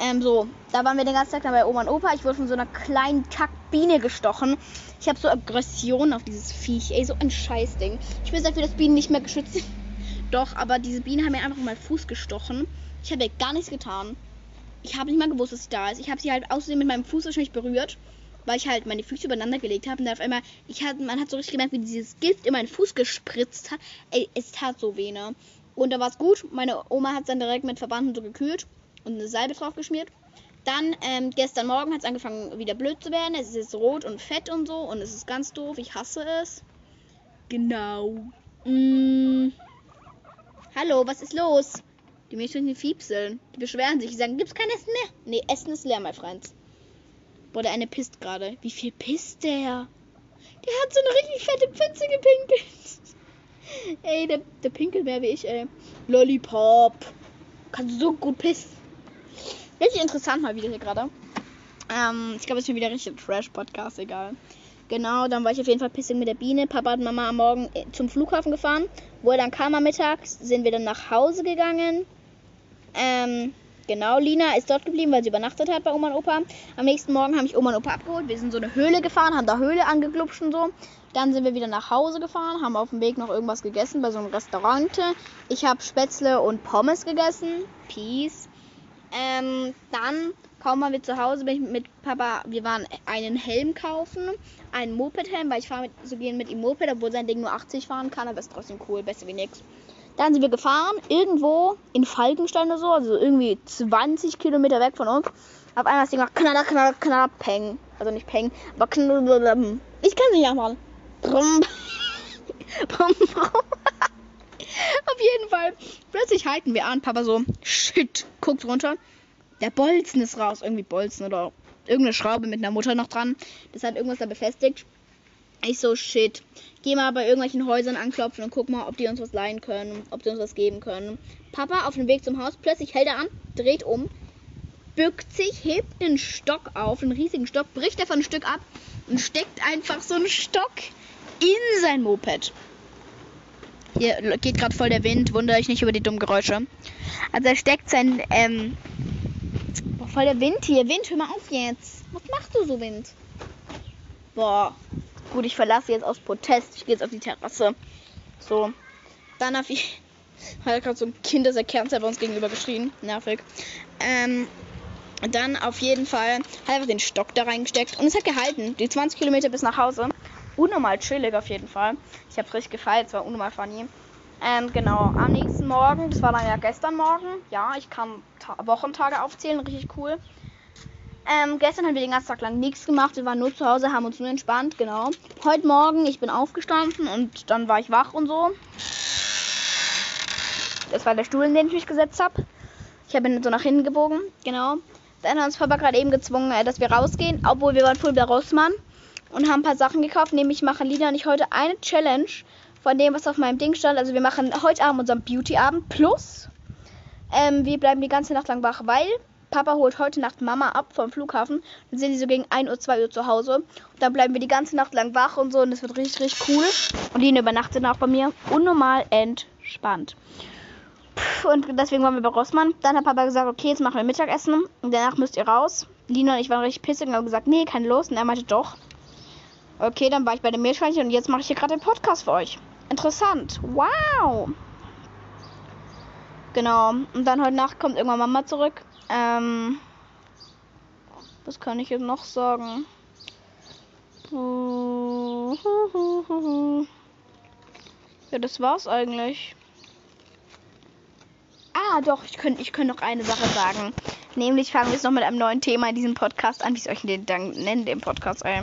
Ähm, so, da waren wir den ganzen Tag dann bei Oma und Opa. Ich wurde von so einer kleinen Kackbiene gestochen. Ich habe so Aggression auf dieses Viech. Ey, so ein Scheißding. Ich bin dafür, dass Bienen nicht mehr geschützt. (laughs) Doch, aber diese Biene haben mir einfach mal Fuß gestochen. Ich habe gar nichts getan. Ich habe nicht mal gewusst, dass sie da ist. Ich habe sie halt außerdem mit meinem Fuß wahrscheinlich berührt, weil ich halt meine Füße übereinander gelegt habe. Und dann auf einmal, ich hat, man hat so richtig gemerkt, wie dieses Gift in meinen Fuß gespritzt hat. Ey, es tat so weh, ne? Und da war es gut. Meine Oma hat es dann direkt mit Verbanden so gekühlt und eine Salbe drauf geschmiert. Dann, ähm, gestern Morgen hat es angefangen wieder blöd zu werden. Es ist jetzt rot und fett und so und es ist ganz doof. Ich hasse es. Genau. Mm. Hallo, was ist los? Die Mädchen die fiepseln. Die beschweren sich. Die sagen, gibt's kein Essen mehr? Nee, Essen ist leer, mein Freund. Boah, der eine pisst gerade. Wie viel pisst der? Der hat so eine richtig fette Pfütze gepinkelt. (laughs) ey, der, der pinkelt mehr wie ich, ey. Lollipop. Kannst so gut pissen. Richtig interessant mal wieder hier gerade. Ähm, ich glaube, es ist schon wieder richtig Trash-Podcast, egal. Genau, dann war ich auf jeden Fall pissig mit der Biene. Papa und Mama am Morgen äh, zum Flughafen gefahren. Wo er dann kam am Mittag, sind wir dann nach Hause gegangen. Ähm, genau, Lina ist dort geblieben, weil sie übernachtet hat bei Oma und Opa. Am nächsten Morgen habe ich Oma und Opa abgeholt. Wir sind so eine Höhle gefahren, haben da Höhle angeglupscht und so. Dann sind wir wieder nach Hause gefahren, haben auf dem Weg noch irgendwas gegessen bei so einem Restaurant. Ich habe Spätzle und Pommes gegessen. Peace. Ähm, dann, kaum waren wir zu Hause, bin ich mit Papa, wir waren einen Helm kaufen, einen Moped-Helm, weil ich fahre mit, so gehen mit ihm Moped, obwohl sein Ding nur 80 fahren kann, aber ist trotzdem cool, besser wie nix. Dann sind wir gefahren, irgendwo in Falkenstein oder so, also irgendwie 20 Kilometer weg von uns. Auf einmal das Ding macht knaller, knaller, knaller, peng. Also nicht peng, aber knaller, ich kann es nicht nachmachen. (laughs) Brumm. brumm, brumm. (laughs) Auf jeden Fall. Plötzlich halten wir an. Papa so, shit, guckt runter. Der Bolzen ist raus. Irgendwie Bolzen oder irgendeine Schraube mit einer Mutter noch dran. Das hat irgendwas da befestigt. Ich so, shit. Geh mal bei irgendwelchen Häusern anklopfen und guck mal, ob die uns was leihen können, ob die uns was geben können. Papa auf dem Weg zum Haus, plötzlich hält er an, dreht um, bückt sich, hebt einen Stock auf, einen riesigen Stock, bricht davon ein Stück ab und steckt einfach so einen Stock in sein Moped. Hier geht gerade voll der Wind, wundere ich nicht über die dummen Geräusche. Also er steckt sein, ähm, boah, voll der Wind hier. Wind, hör mal auf jetzt. Was machst du so, Wind? Boah. Gut, ich verlasse jetzt aus Protest. Ich gehe jetzt auf die Terrasse. So. Dann auf ich. (laughs) Hat gerade so ein Kind, erkannt hat bei uns gegenüber geschrien. Nervig. Ähm, dann auf jeden Fall hat er einfach den Stock da reingesteckt und es hat gehalten. Die 20 Kilometer bis nach Hause unnormal chillig auf jeden Fall. Ich habe richtig gefeiert, es war unnormal funny. Ähm, genau, am nächsten Morgen, das war dann ja gestern Morgen, ja, ich kann Ta Wochentage aufzählen, richtig cool. Ähm, gestern haben wir den ganzen Tag lang nichts gemacht, wir waren nur zu Hause, haben uns nur entspannt, genau. Heute Morgen, ich bin aufgestanden und dann war ich wach und so. Das war der Stuhl, in den ich mich gesetzt habe. Ich habe ihn so nach hinten gebogen, genau. Dann hat uns Papa gerade eben gezwungen, äh, dass wir rausgehen, obwohl wir waren voll bei Rossmann und haben ein paar Sachen gekauft. Nämlich machen Lina und ich heute eine Challenge von dem, was auf meinem Ding stand. Also wir machen heute Abend unseren Beauty-Abend plus ähm, wir bleiben die ganze Nacht lang wach, weil Papa holt heute Nacht Mama ab vom Flughafen. Dann sind die so gegen 1 Uhr, 2 Uhr zu Hause. Und dann bleiben wir die ganze Nacht lang wach und so. Und das wird richtig, richtig cool. Und Lina übernachtet auch bei mir. Unnormal entspannt. Und deswegen waren wir bei Rossmann. Dann hat Papa gesagt, okay, jetzt machen wir Mittagessen. Und danach müsst ihr raus. Lina und ich waren richtig pissig und haben gesagt, nee, keine Lust. Und er meinte, doch. Okay, dann war ich bei dem Meerschweinchen und jetzt mache ich hier gerade den Podcast für euch. Interessant. Wow. Genau. Und dann heute Nacht kommt irgendwann Mama zurück. Ähm, was kann ich jetzt noch sagen? Ja, das war's eigentlich. Ah, doch, ich könnte ich könnt noch eine Sache sagen. Nämlich fangen wir jetzt noch mit einem neuen Thema in diesem Podcast an. Wie ich den dann nennen, den Podcast, ey?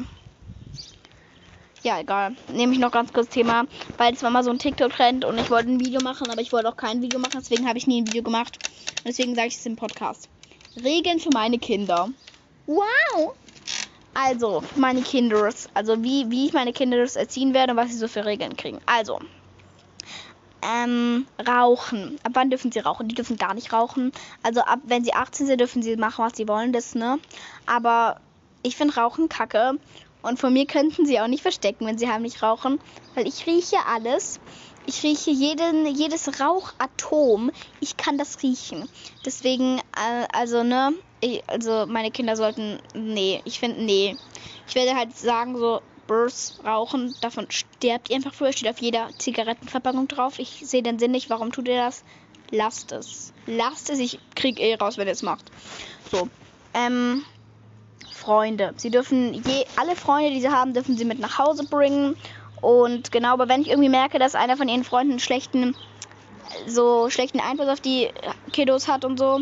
Ja, egal. Nehme ich noch ganz kurz Thema, weil es war mal so ein TikTok-Trend und ich wollte ein Video machen, aber ich wollte auch kein Video machen, deswegen habe ich nie ein Video gemacht. Und deswegen sage ich es im Podcast. Regeln für meine Kinder. Wow! Also, meine Kinder, also wie, wie ich meine Kinder erziehen werde und was sie so für Regeln kriegen. Also, ähm, rauchen. Ab wann dürfen sie rauchen? Die dürfen gar nicht rauchen. Also ab wenn sie 18 sind, dürfen sie machen, was sie wollen, das, ne? Aber ich finde Rauchen kacke. Und von mir könnten sie auch nicht verstecken, wenn sie heimlich rauchen, weil ich rieche alles. Ich rieche jeden, jedes Rauchatom. Ich kann das riechen. Deswegen, äh, also, ne, also meine Kinder sollten, nee, ich finde, nee. Ich werde halt sagen, so, Burst rauchen, davon sterbt ihr einfach früher, steht auf jeder Zigarettenverpackung drauf. Ich sehe den Sinn nicht, warum tut ihr das? Lasst es. Lasst es, ich krieg eh raus, wenn ihr es macht. So, ähm, Freunde. Sie dürfen je, alle Freunde, die sie haben, dürfen sie mit nach Hause bringen. Und genau, aber wenn ich irgendwie merke, dass einer von ihren Freunden einen schlechten, so schlechten Einfluss auf die Kiddos hat und so,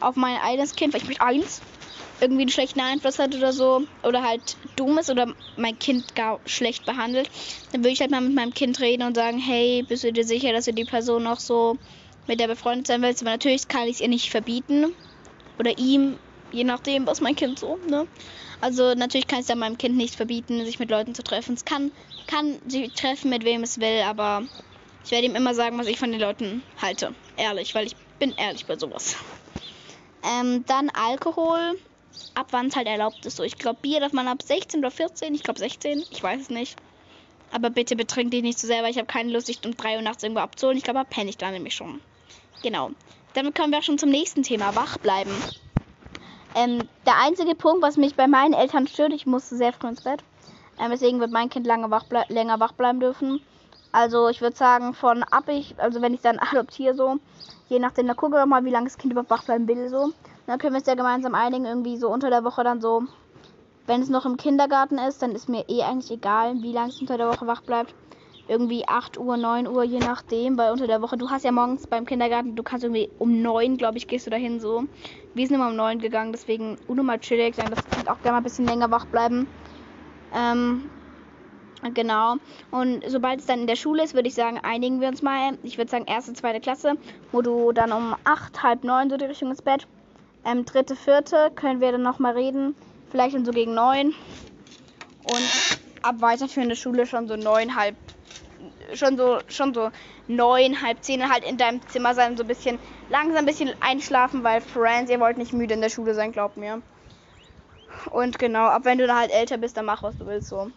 auf mein eigenes Kind, weil ich mich eins irgendwie einen schlechten Einfluss hat oder so, oder halt dumm ist oder mein Kind gar schlecht behandelt, dann würde ich halt mal mit meinem Kind reden und sagen, hey, bist du dir sicher, dass du die Person noch so mit der befreundet sein willst? Aber natürlich kann ich es ihr nicht verbieten. Oder ihm, je nachdem, was mein Kind so, ne? Also natürlich kann ich ja meinem Kind nicht verbieten, sich mit Leuten zu treffen. Es kann, kann sich treffen, mit wem es will, aber ich werde ihm immer sagen, was ich von den Leuten halte. Ehrlich, weil ich bin ehrlich bei sowas. Ähm, dann Alkohol. Ab wann es halt erlaubt ist. So, ich glaube, Bier darf man ab 16 oder 14. Ich glaube 16. Ich weiß es nicht. Aber bitte betrink dich nicht zu so sehr, weil ich habe keine Lust, dich um 3 Uhr nachts irgendwo abzuholen. Ich glaube, da penne ich da nämlich schon. Genau. Damit kommen wir auch schon zum nächsten Thema. Wach bleiben. Ähm, der einzige Punkt, was mich bei meinen Eltern stört, ich musste sehr früh ins Bett. Ähm, deswegen wird mein Kind lange wach länger wach bleiben dürfen. Also ich würde sagen, von ab ich, also wenn ich dann (laughs) adoptiere so, je nachdem, da gucken wir mal, wie lange das Kind überhaupt wach bleiben will so. Dann können wir es ja gemeinsam einigen, irgendwie so unter der Woche dann so. Wenn es noch im Kindergarten ist, dann ist mir eh eigentlich egal, wie lange es unter der Woche wach bleibt irgendwie 8 Uhr, 9 Uhr, je nachdem, weil unter der Woche, du hast ja morgens beim Kindergarten, du kannst irgendwie um 9, glaube ich, gehst du dahin so. Wir sind immer um 9 gegangen, deswegen unnormal chillig, dann das Kind auch gerne mal ein bisschen länger wach bleiben. Ähm, genau. Und sobald es dann in der Schule ist, würde ich sagen, einigen wir uns mal. Ich würde sagen, erste, zweite Klasse, wo du dann um 8, halb 9 so die Richtung ins Bett. Ähm, dritte, vierte können wir dann nochmal reden. Vielleicht dann so gegen 9. Und ab weiterführende Schule schon so 9, halb schon so, schon so neun, halb zehn halt in deinem Zimmer sein, so ein bisschen langsam ein bisschen einschlafen, weil Friends, ihr wollt nicht müde in der Schule sein, glaubt mir. Und genau, ab wenn du dann halt älter bist, dann mach was du willst so.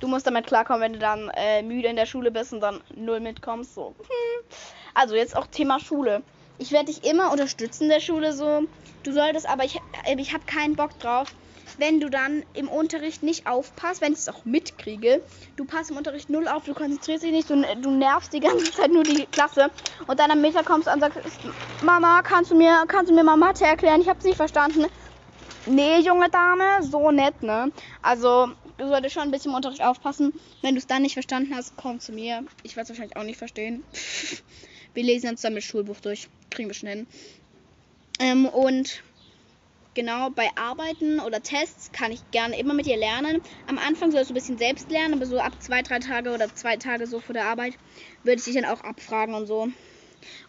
Du musst damit klarkommen, wenn du dann äh, müde in der Schule bist und dann null mitkommst so. Also jetzt auch Thema Schule. Ich werde dich immer unterstützen in der Schule so. Du solltest, aber ich, äh, ich habe keinen Bock drauf, wenn du dann im Unterricht nicht aufpasst, wenn ich es auch mitkriege, du passt im Unterricht null auf, du konzentrierst dich nicht, du, du nervst die ganze (laughs) Zeit nur die Klasse und dann am Mittag kommst du und sagst, Mama, kannst du mir, kannst du mir mal Mathe erklären? Ich hab's nicht verstanden. Nee, junge Dame, so nett, ne? Also, du solltest schon ein bisschen im Unterricht aufpassen. Wenn du es dann nicht verstanden hast, komm zu mir. Ich werde es wahrscheinlich auch nicht verstehen. (laughs) wir lesen dann das Schulbuch durch. Kriegen wir schnell hin. Ähm, und genau bei Arbeiten oder Tests kann ich gerne immer mit dir lernen. Am Anfang sollst du ein bisschen selbst lernen, aber so ab zwei, drei Tage oder zwei Tage so vor der Arbeit würde ich dich dann auch abfragen und so.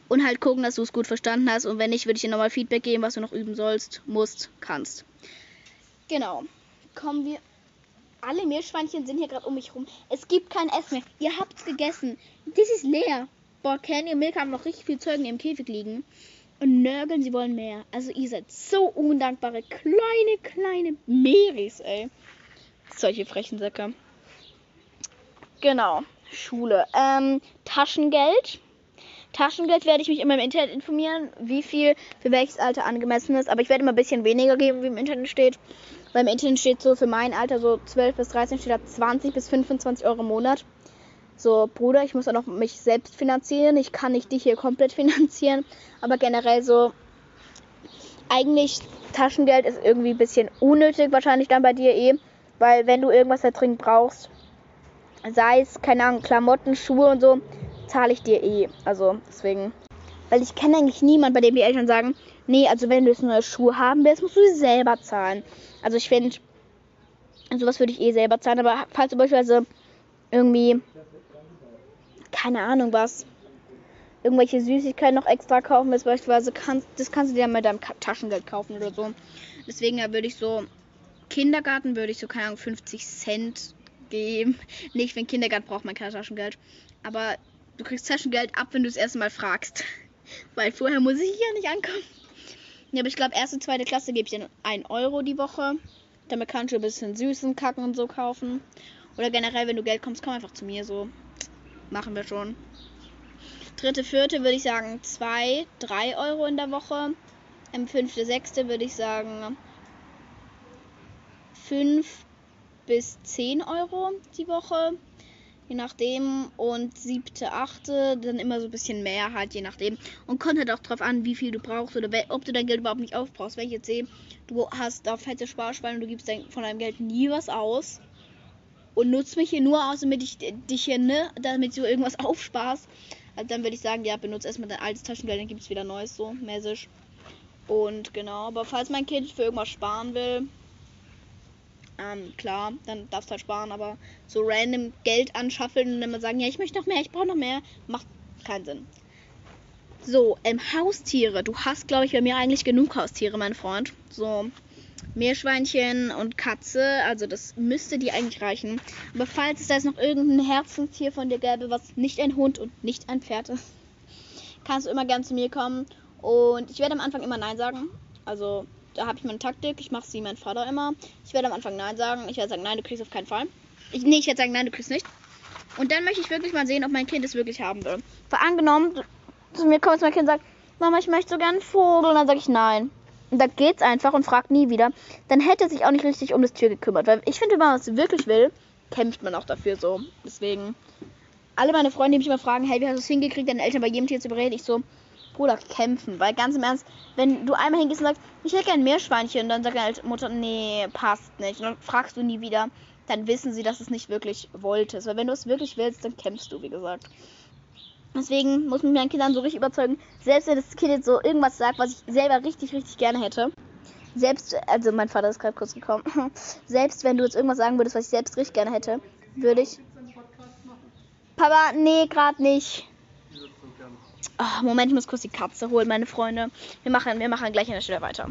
Und halt gucken, dass du es gut verstanden hast. Und wenn nicht, würde ich dir nochmal Feedback geben, was du noch üben sollst, musst, kannst. Genau. Kommen wir. Alle Meerschweinchen sind hier gerade um mich rum. Es gibt kein Essen mehr. Ihr habt's gegessen. Das ist leer. Boah, Candy und Milk haben noch richtig viel Zeugen im Käfig liegen. Und nörgeln, sie wollen mehr. Also ihr seid so undankbare, kleine, kleine Meris, ey. Solche frechen Säcke. Genau. Schule. Ähm, Taschengeld. Taschengeld werde ich mich immer im Internet informieren, wie viel für welches Alter angemessen ist. Aber ich werde immer ein bisschen weniger geben, wie im Internet steht. Weil im Internet steht so für mein Alter so 12 bis 13 steht da 20 bis 25 Euro im Monat. So, Bruder, ich muss auch noch mich selbst finanzieren. Ich kann nicht dich hier komplett (laughs) finanzieren. Aber generell so, eigentlich Taschengeld ist irgendwie ein bisschen unnötig, wahrscheinlich dann bei dir eh. Weil wenn du irgendwas da dringend brauchst, sei es, keine Ahnung, Klamotten, Schuhe und so, zahle ich dir eh. Also deswegen. Weil ich kenne eigentlich niemanden, bei dem die Eltern sagen, nee, also wenn du jetzt neue Schuhe haben willst, musst du sie selber zahlen. Also ich finde, sowas würde ich eh selber zahlen. Aber falls du beispielsweise irgendwie, keine Ahnung was, irgendwelche Süßigkeiten noch extra kaufen beispielsweise, kannst, das kannst du dir mit deinem Taschengeld kaufen oder so. Deswegen ja, würde ich so, Kindergarten würde ich so, keine Ahnung, 50 Cent geben. (laughs) Nicht, wenn Kindergarten braucht man kein Taschengeld. Aber du kriegst Taschengeld ab, wenn du es erstmal fragst. (laughs) Weil vorher muss ich hier nicht ankommen. Ja, aber ich glaube, erste, zweite Klasse gebe ich dann 1 Euro die Woche. Damit kannst du ein bisschen süßen Kacken und so kaufen. Oder generell, wenn du Geld kommst, komm einfach zu mir so. Machen wir schon. Dritte, vierte würde ich sagen 2, 3 Euro in der Woche. Im fünfte, sechste würde ich sagen 5 bis 10 Euro die Woche. Je nachdem. Und siebte, achte, dann immer so ein bisschen mehr halt, je nachdem. Und kommt halt auch drauf an, wie viel du brauchst oder ob du dein Geld überhaupt nicht aufbrauchst. Wenn ich jetzt sehe, du hast da fette Sparschweine und du gibst dein, von deinem Geld nie was aus und nutzt mich hier nur aus, damit ich dich hier, ne, damit du irgendwas (laughs) aufsparst. Also dann würde ich sagen, ja, benutze erstmal dein altes Taschengeld, dann gibt es wieder neues, so mäßig. Und genau, aber falls mein Kind für irgendwas sparen will, ähm, klar, dann darfst du halt sparen, aber so random Geld anschaffeln und dann mal sagen, ja, ich möchte noch mehr, ich brauche noch mehr, macht keinen Sinn. So, ähm, Haustiere. Du hast, glaube ich, bei mir eigentlich genug Haustiere, mein Freund. So, Meerschweinchen und Katze, also das müsste dir eigentlich reichen. Aber falls es da jetzt noch irgendein Herzenstier von dir gäbe, was nicht ein Hund und nicht ein Pferd ist, kannst du immer gern zu mir kommen. Und ich werde am Anfang immer Nein sagen. Also da habe ich meine Taktik. Ich mache sie wie mein Vater immer. Ich werde am Anfang Nein sagen. Ich werde sagen, nein, du kriegst auf keinen Fall. Ich, nee, ich werde sagen, nein, du kriegst nicht. Und dann möchte ich wirklich mal sehen, ob mein Kind es wirklich haben will. Weil angenommen, zu mir kommt mein Kind und sagt, Mama, ich möchte so gerne einen Vogel. Und dann sage ich nein. Und da geht's einfach und fragt nie wieder. Dann hätte er sich auch nicht richtig um das Tier gekümmert. Weil ich finde, wenn man es wirklich will, kämpft man auch dafür so. Deswegen, alle meine Freunde, die mich immer fragen, hey, wie hast du es hingekriegt, deine Eltern bei jedem Tier zu überreden? Ich so, Bruder, kämpfen. Weil ganz im Ernst, wenn du einmal hingehst und sagst, ich hätte gerne Meerschweinchen, dann sagt deine Mutter, nee, passt nicht. Und dann fragst du nie wieder, dann wissen sie, dass du es nicht wirklich wolltest. Weil wenn du es wirklich willst, dann kämpfst du, wie gesagt. Deswegen muss mich mein Kindern so richtig überzeugen, selbst wenn das Kind jetzt so irgendwas sagt, was ich selber richtig, richtig gerne hätte. Selbst, also mein Vater ist gerade kurz gekommen. (laughs) Selbst wenn du jetzt irgendwas sagen würdest, was ich selbst richtig gerne hätte, würde ich. Papa, nee, gerade nicht. Oh, Moment, ich muss kurz die Katze holen, meine Freunde. Wir machen, wir machen gleich an der Stelle weiter.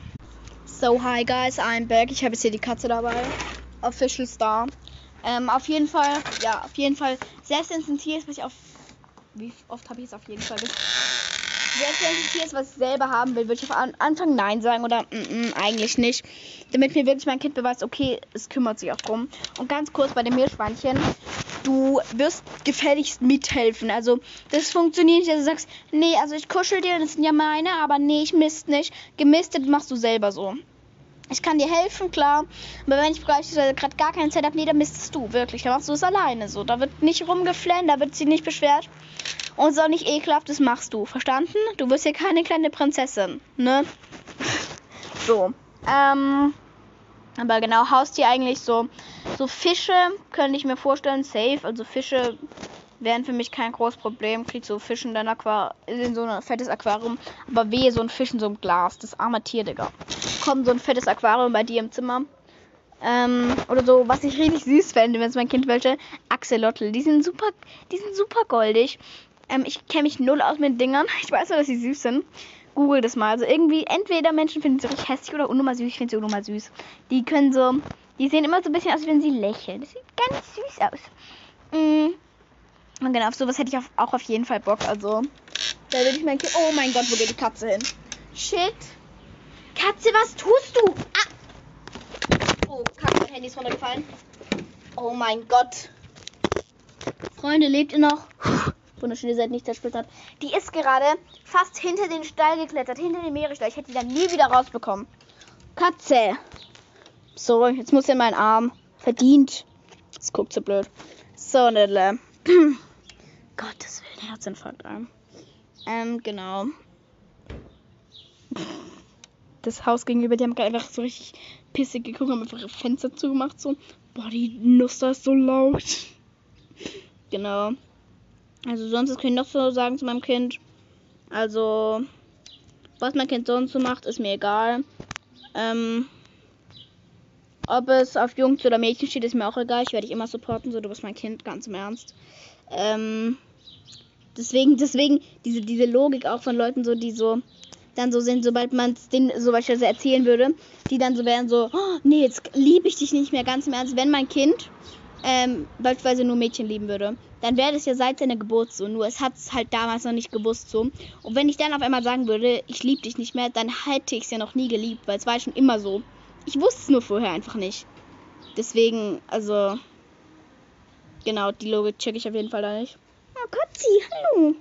So, hi guys, I'm back. Ich habe jetzt hier die Katze dabei. Official Star. Ähm, auf jeden Fall, ja, auf jeden Fall. Selbst wenn es ein Tier ist, was ich auf. Wie oft habe ich es auf jeden Fall gesagt? Selbst wenn Tier ist, was ich selber haben will, würde ich auf Anfang Nein sagen oder mm, mm, eigentlich nicht. Damit mir wirklich mein Kind beweist, okay, es kümmert sich auch drum. Und ganz kurz bei dem Meerschweinchen du wirst gefälligst mithelfen. Also das funktioniert nicht, dass du sagst, nee, also ich kuschel dir, das sind ja meine, aber nee, ich misst nicht. Gemistet machst du selber so. Ich kann dir helfen, klar. Aber wenn ich beispielsweise gerade gar keine Zeit habe, nee, dann mistest du wirklich. Dann machst du es alleine so. Da wird nicht rumgeflennt, da wird sie nicht beschwert. Und so nicht ekelhaft, das machst du. Verstanden? Du wirst hier keine kleine Prinzessin, ne? (laughs) So. Ähm. Aber genau, Haustier eigentlich so. So Fische könnte ich mir vorstellen, safe. Also Fische wären für mich kein großes Problem. Krieg so Fisch in dein Aquarium, in so ein fettes Aquarium. Aber wehe, so ein Fisch in so einem Glas. Das arme Tier, Digga. Kommt so ein fettes Aquarium bei dir im Zimmer. Ähm, oder so, was ich richtig süß fände, wenn es mein Kind wollte. Axolotl. Die sind super, die sind super goldig. Ähm, ich kenne mich null aus mit Dingern. (laughs) Ich weiß nur, dass sie süß sind. Google das mal. Also irgendwie, entweder Menschen finden sie richtig hässlich oder unnummer süß. Ich finde sie unnummer süß. Die können so, die sehen immer so ein bisschen aus, wenn sie lächeln. Das sieht ganz süß aus. Mm. Und genau, auf sowas hätte ich auch auf jeden Fall Bock. Also, da würde ich mein Kind. Oh mein Gott, wo geht die Katze hin? Shit. Katze, was tust du? Ah. Oh, Kacke, mein Handy ist runtergefallen. Oh mein Gott. Freunde, lebt ihr noch? (sighs) Wunderschön, ihr seid nicht zersplittert. Die ist gerade fast hinter den Stall geklettert, hinter den Meeresstall. Ich hätte die dann nie wieder rausbekommen. Katze. So, jetzt muss er in meinen Arm. Verdient. Das guckt so blöd. So, Nidle. (clears throat) Gottes Willen, Herzinfarkt. Ähm, genau. Das Haus gegenüber, die haben einfach so richtig pissig geguckt, haben einfach ihre Fenster zugemacht. So, boah, die Nuss da ist so laut. Genau. Also sonst kann ich noch so sagen zu meinem Kind. Also, was mein Kind sonst so macht, ist mir egal. Ähm, ob es auf Jungs oder Mädchen steht, ist mir auch egal. Ich werde dich immer supporten, so du bist mein Kind, ganz im Ernst. Ähm, deswegen, deswegen, diese, diese Logik auch von Leuten so, die so dann so sind, sobald man es denen so beispielsweise erzählen würde, die dann so wären so, oh, nee, jetzt liebe ich dich nicht mehr, ganz im Ernst. Wenn mein Kind ähm, beispielsweise nur Mädchen lieben würde, dann wäre das ja seit seiner Geburt so. Nur es hat es halt damals noch nicht gewusst so. Und wenn ich dann auf einmal sagen würde, ich liebe dich nicht mehr, dann hätte ich es ja noch nie geliebt, weil es war schon immer so. Ich wusste es nur vorher einfach nicht. Deswegen, also, genau, die Logik checke ich auf jeden Fall da nicht. Oh, Kotzi, hallo.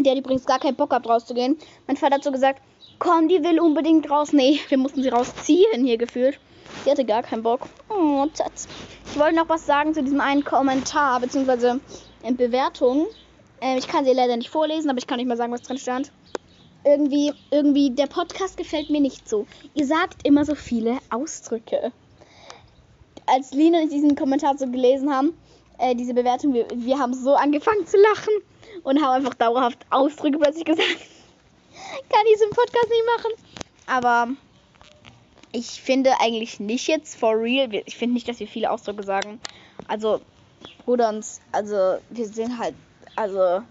Der hat übrigens gar keinen Bock gehabt rauszugehen. Mein Vater hat so gesagt, komm, die will unbedingt raus. Nee, wir mussten sie rausziehen hier gefühlt. Sie hatte gar keinen Bock. Oh, Tats. Ich wollte noch was sagen zu diesem einen Kommentar, beziehungsweise in Bewertung. Äh, ich kann sie leider nicht vorlesen, aber ich kann nicht mal sagen, was drin stand. Irgendwie, irgendwie, der Podcast gefällt mir nicht so. Ihr sagt immer so viele Ausdrücke. Als Lina und ich diesen Kommentar so gelesen haben, äh, diese Bewertung, wir, wir haben so angefangen zu lachen und haben einfach dauerhaft Ausdrücke plötzlich gesagt. (laughs) Kann ich es im Podcast nicht machen. Aber ich finde eigentlich nicht jetzt for real. Ich finde nicht, dass wir viele Ausdrücke sagen. Also, Bruder uns, also wir sind halt, also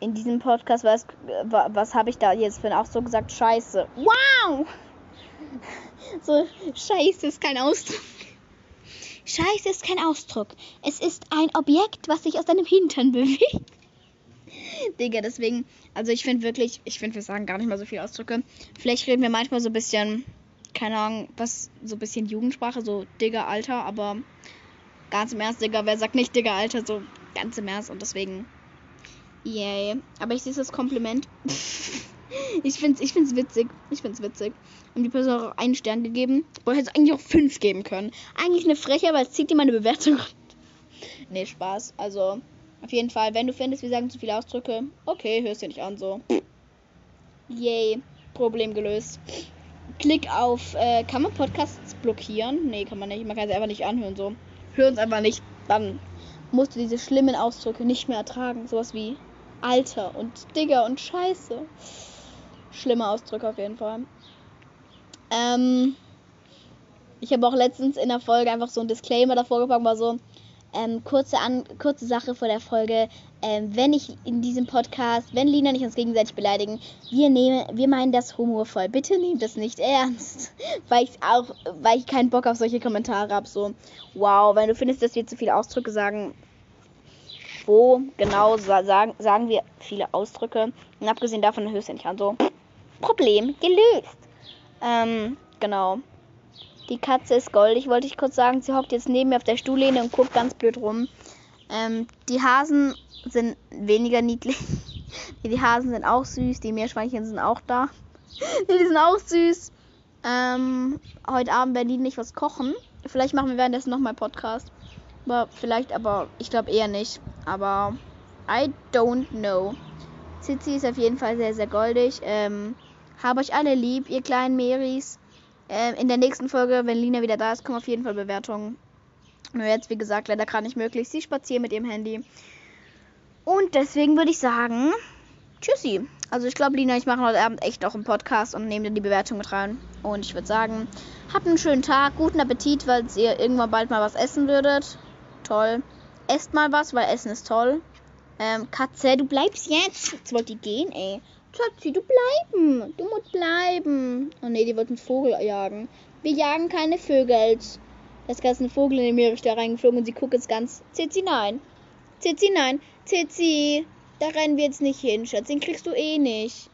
in diesem Podcast, was, was habe ich da jetzt für einen Ausdruck gesagt? Scheiße. Wow! (laughs) So, Scheiße ist kein Ausdruck. Scheiße ist kein Ausdruck. Es ist ein Objekt, was sich aus deinem Hintern bewegt. (laughs) Digga, deswegen, also ich finde wirklich, ich finde, wir sagen gar nicht mal so viele Ausdrücke. Vielleicht reden wir manchmal so ein bisschen, keine Ahnung, was, so ein bisschen Jugendsprache, so Digga, Alter, aber ganz im Ernst, Digga, wer sagt nicht Digga, Alter, so ganz im Ernst und deswegen, yay. Aber ich sehe es als Kompliment. (laughs) (laughs) ich finde es ich find's witzig. Ich finde es witzig. Und die Person hat auch einen Stern gegeben. Boah, hätte es eigentlich auch fünf geben können. Eigentlich eine Freche, aber es zieht dir meine Bewertung. (laughs) nee, Spaß. Also, auf jeden Fall, wenn du findest, wir sagen zu viele Ausdrücke, okay, hörst du nicht an, so. Yay, Problem gelöst. Klick auf, äh, kann man Podcasts blockieren? Nee, kann man nicht. Man kann sie einfach nicht anhören, so. Hör uns einfach nicht. Dann musst du diese schlimmen Ausdrücke nicht mehr ertragen. Sowas wie Alter und Digger und Scheiße. Schlimme Ausdrücke auf jeden Fall. Ähm, ich habe auch letztens in der Folge einfach so ein Disclaimer davor gepackt, war so, ähm, kurze, An kurze Sache vor der Folge. Ähm, wenn ich in diesem Podcast, wenn Lina nicht uns gegenseitig beleidigen, wir nehmen, wir meinen das humorvoll. Bitte nehmt das nicht ernst. (laughs) weil ich auch, weil ich keinen Bock auf solche Kommentare habe. So, wow, wenn du findest, dass wir zu viele Ausdrücke sagen, wo genau sagen, sagen wir viele Ausdrücke. Und abgesehen davon du nicht an. So, Problem gelöst. Ähm, genau. Die Katze ist goldig, wollte ich kurz sagen. Sie hockt jetzt neben mir auf der Stuhllehne und guckt ganz blöd rum. Ähm, die Hasen sind weniger niedlich. (laughs) die Hasen sind auch süß. Die Meerschweinchen sind auch da. (laughs) die sind auch süß. Ähm, heute Abend werden die nicht was kochen. Vielleicht machen wir währenddessen nochmal Podcast. Aber vielleicht, aber ich glaube eher nicht. Aber I don't know. Zizi ist auf jeden Fall sehr, sehr goldig. Ähm, habe euch alle lieb, ihr kleinen Meris. Ähm, in der nächsten Folge, wenn Lina wieder da ist, kommen auf jeden Fall Bewertungen. Nur jetzt, wie gesagt, leider gerade nicht möglich. Sie spazieren mit ihrem Handy. Und deswegen würde ich sagen, tschüssi. Also ich glaube, Lina, ich mache heute Abend echt auch einen Podcast und nehme dann die Bewertung mit rein. Und ich würde sagen, habt einen schönen Tag, guten Appetit, weil ihr irgendwann bald mal was essen würdet. Toll. Esst mal was, weil Essen ist toll. Ähm, Katze, du bleibst jetzt. Jetzt wollte die gehen, ey. Schatzi, du bleiben. Du musst bleiben. Oh ne, die wollten Vogel jagen. Wir jagen keine Vögel. Da ist ein Vogel in den Meeresstern reingeflogen und sie guckt jetzt ganz. Zizi, nein. Zizi, nein. Zizi, da rennen wir jetzt nicht hin, Schatz. Den kriegst du eh nicht.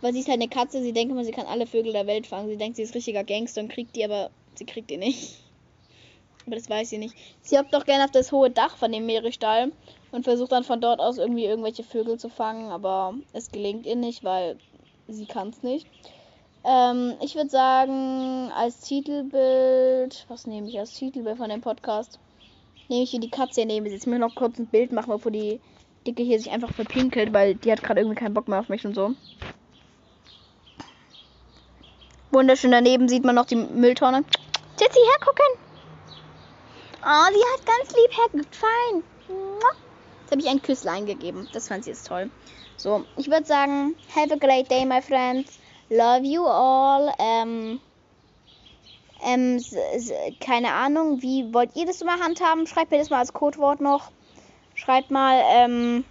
Weil sie ist halt eine Katze. Sie denkt immer, sie kann alle Vögel der Welt fangen. Sie denkt, sie ist richtiger Gangster und kriegt die, aber sie kriegt die nicht. (laughs) Aber das weiß sie nicht. Sie hockt doch gerne auf das hohe Dach von dem Meeresstall und versucht dann von dort aus irgendwie irgendwelche Vögel zu fangen, aber es gelingt ihr nicht, weil sie kann es nicht. Ähm, ich würde sagen, als Titelbild, was nehme ich als Titelbild von dem Podcast? Nehme ich hier die Katze nehme. Jetzt mir noch kurz ein Bild machen, bevor die Dicke hier sich einfach verpinkelt, weil die hat gerade irgendwie keinen Bock mehr auf mich und so. Wunderschön daneben sieht man noch die Mülltonne. Titzi, hergucken! Oh, sie hat ganz lieb hergeguckt. Fein. Jetzt habe ich ein Küsslein gegeben. Das fand sie jetzt toll. So, ich würde sagen, have a great day, my friends. Love you all. Ähm, ähm, keine Ahnung, wie wollt ihr das immer handhaben? Schreibt mir das mal als Codewort noch. Schreibt mal, ähm,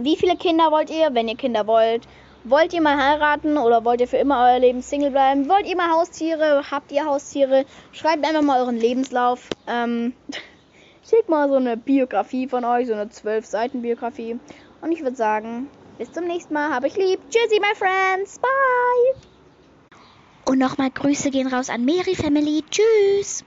wie viele Kinder wollt ihr, wenn ihr Kinder wollt? Wollt ihr mal heiraten oder wollt ihr für immer euer Leben Single bleiben? Wollt ihr mal Haustiere? Habt ihr Haustiere? Schreibt einfach mal euren Lebenslauf. Ähm, (laughs) schickt mal so eine Biografie von euch, so eine 12 Seiten Biografie. Und ich würde sagen, bis zum nächsten Mal. Hab ich lieb. Tschüssi, my friends. Bye. Und nochmal Grüße gehen raus an Mary Family. Tschüss.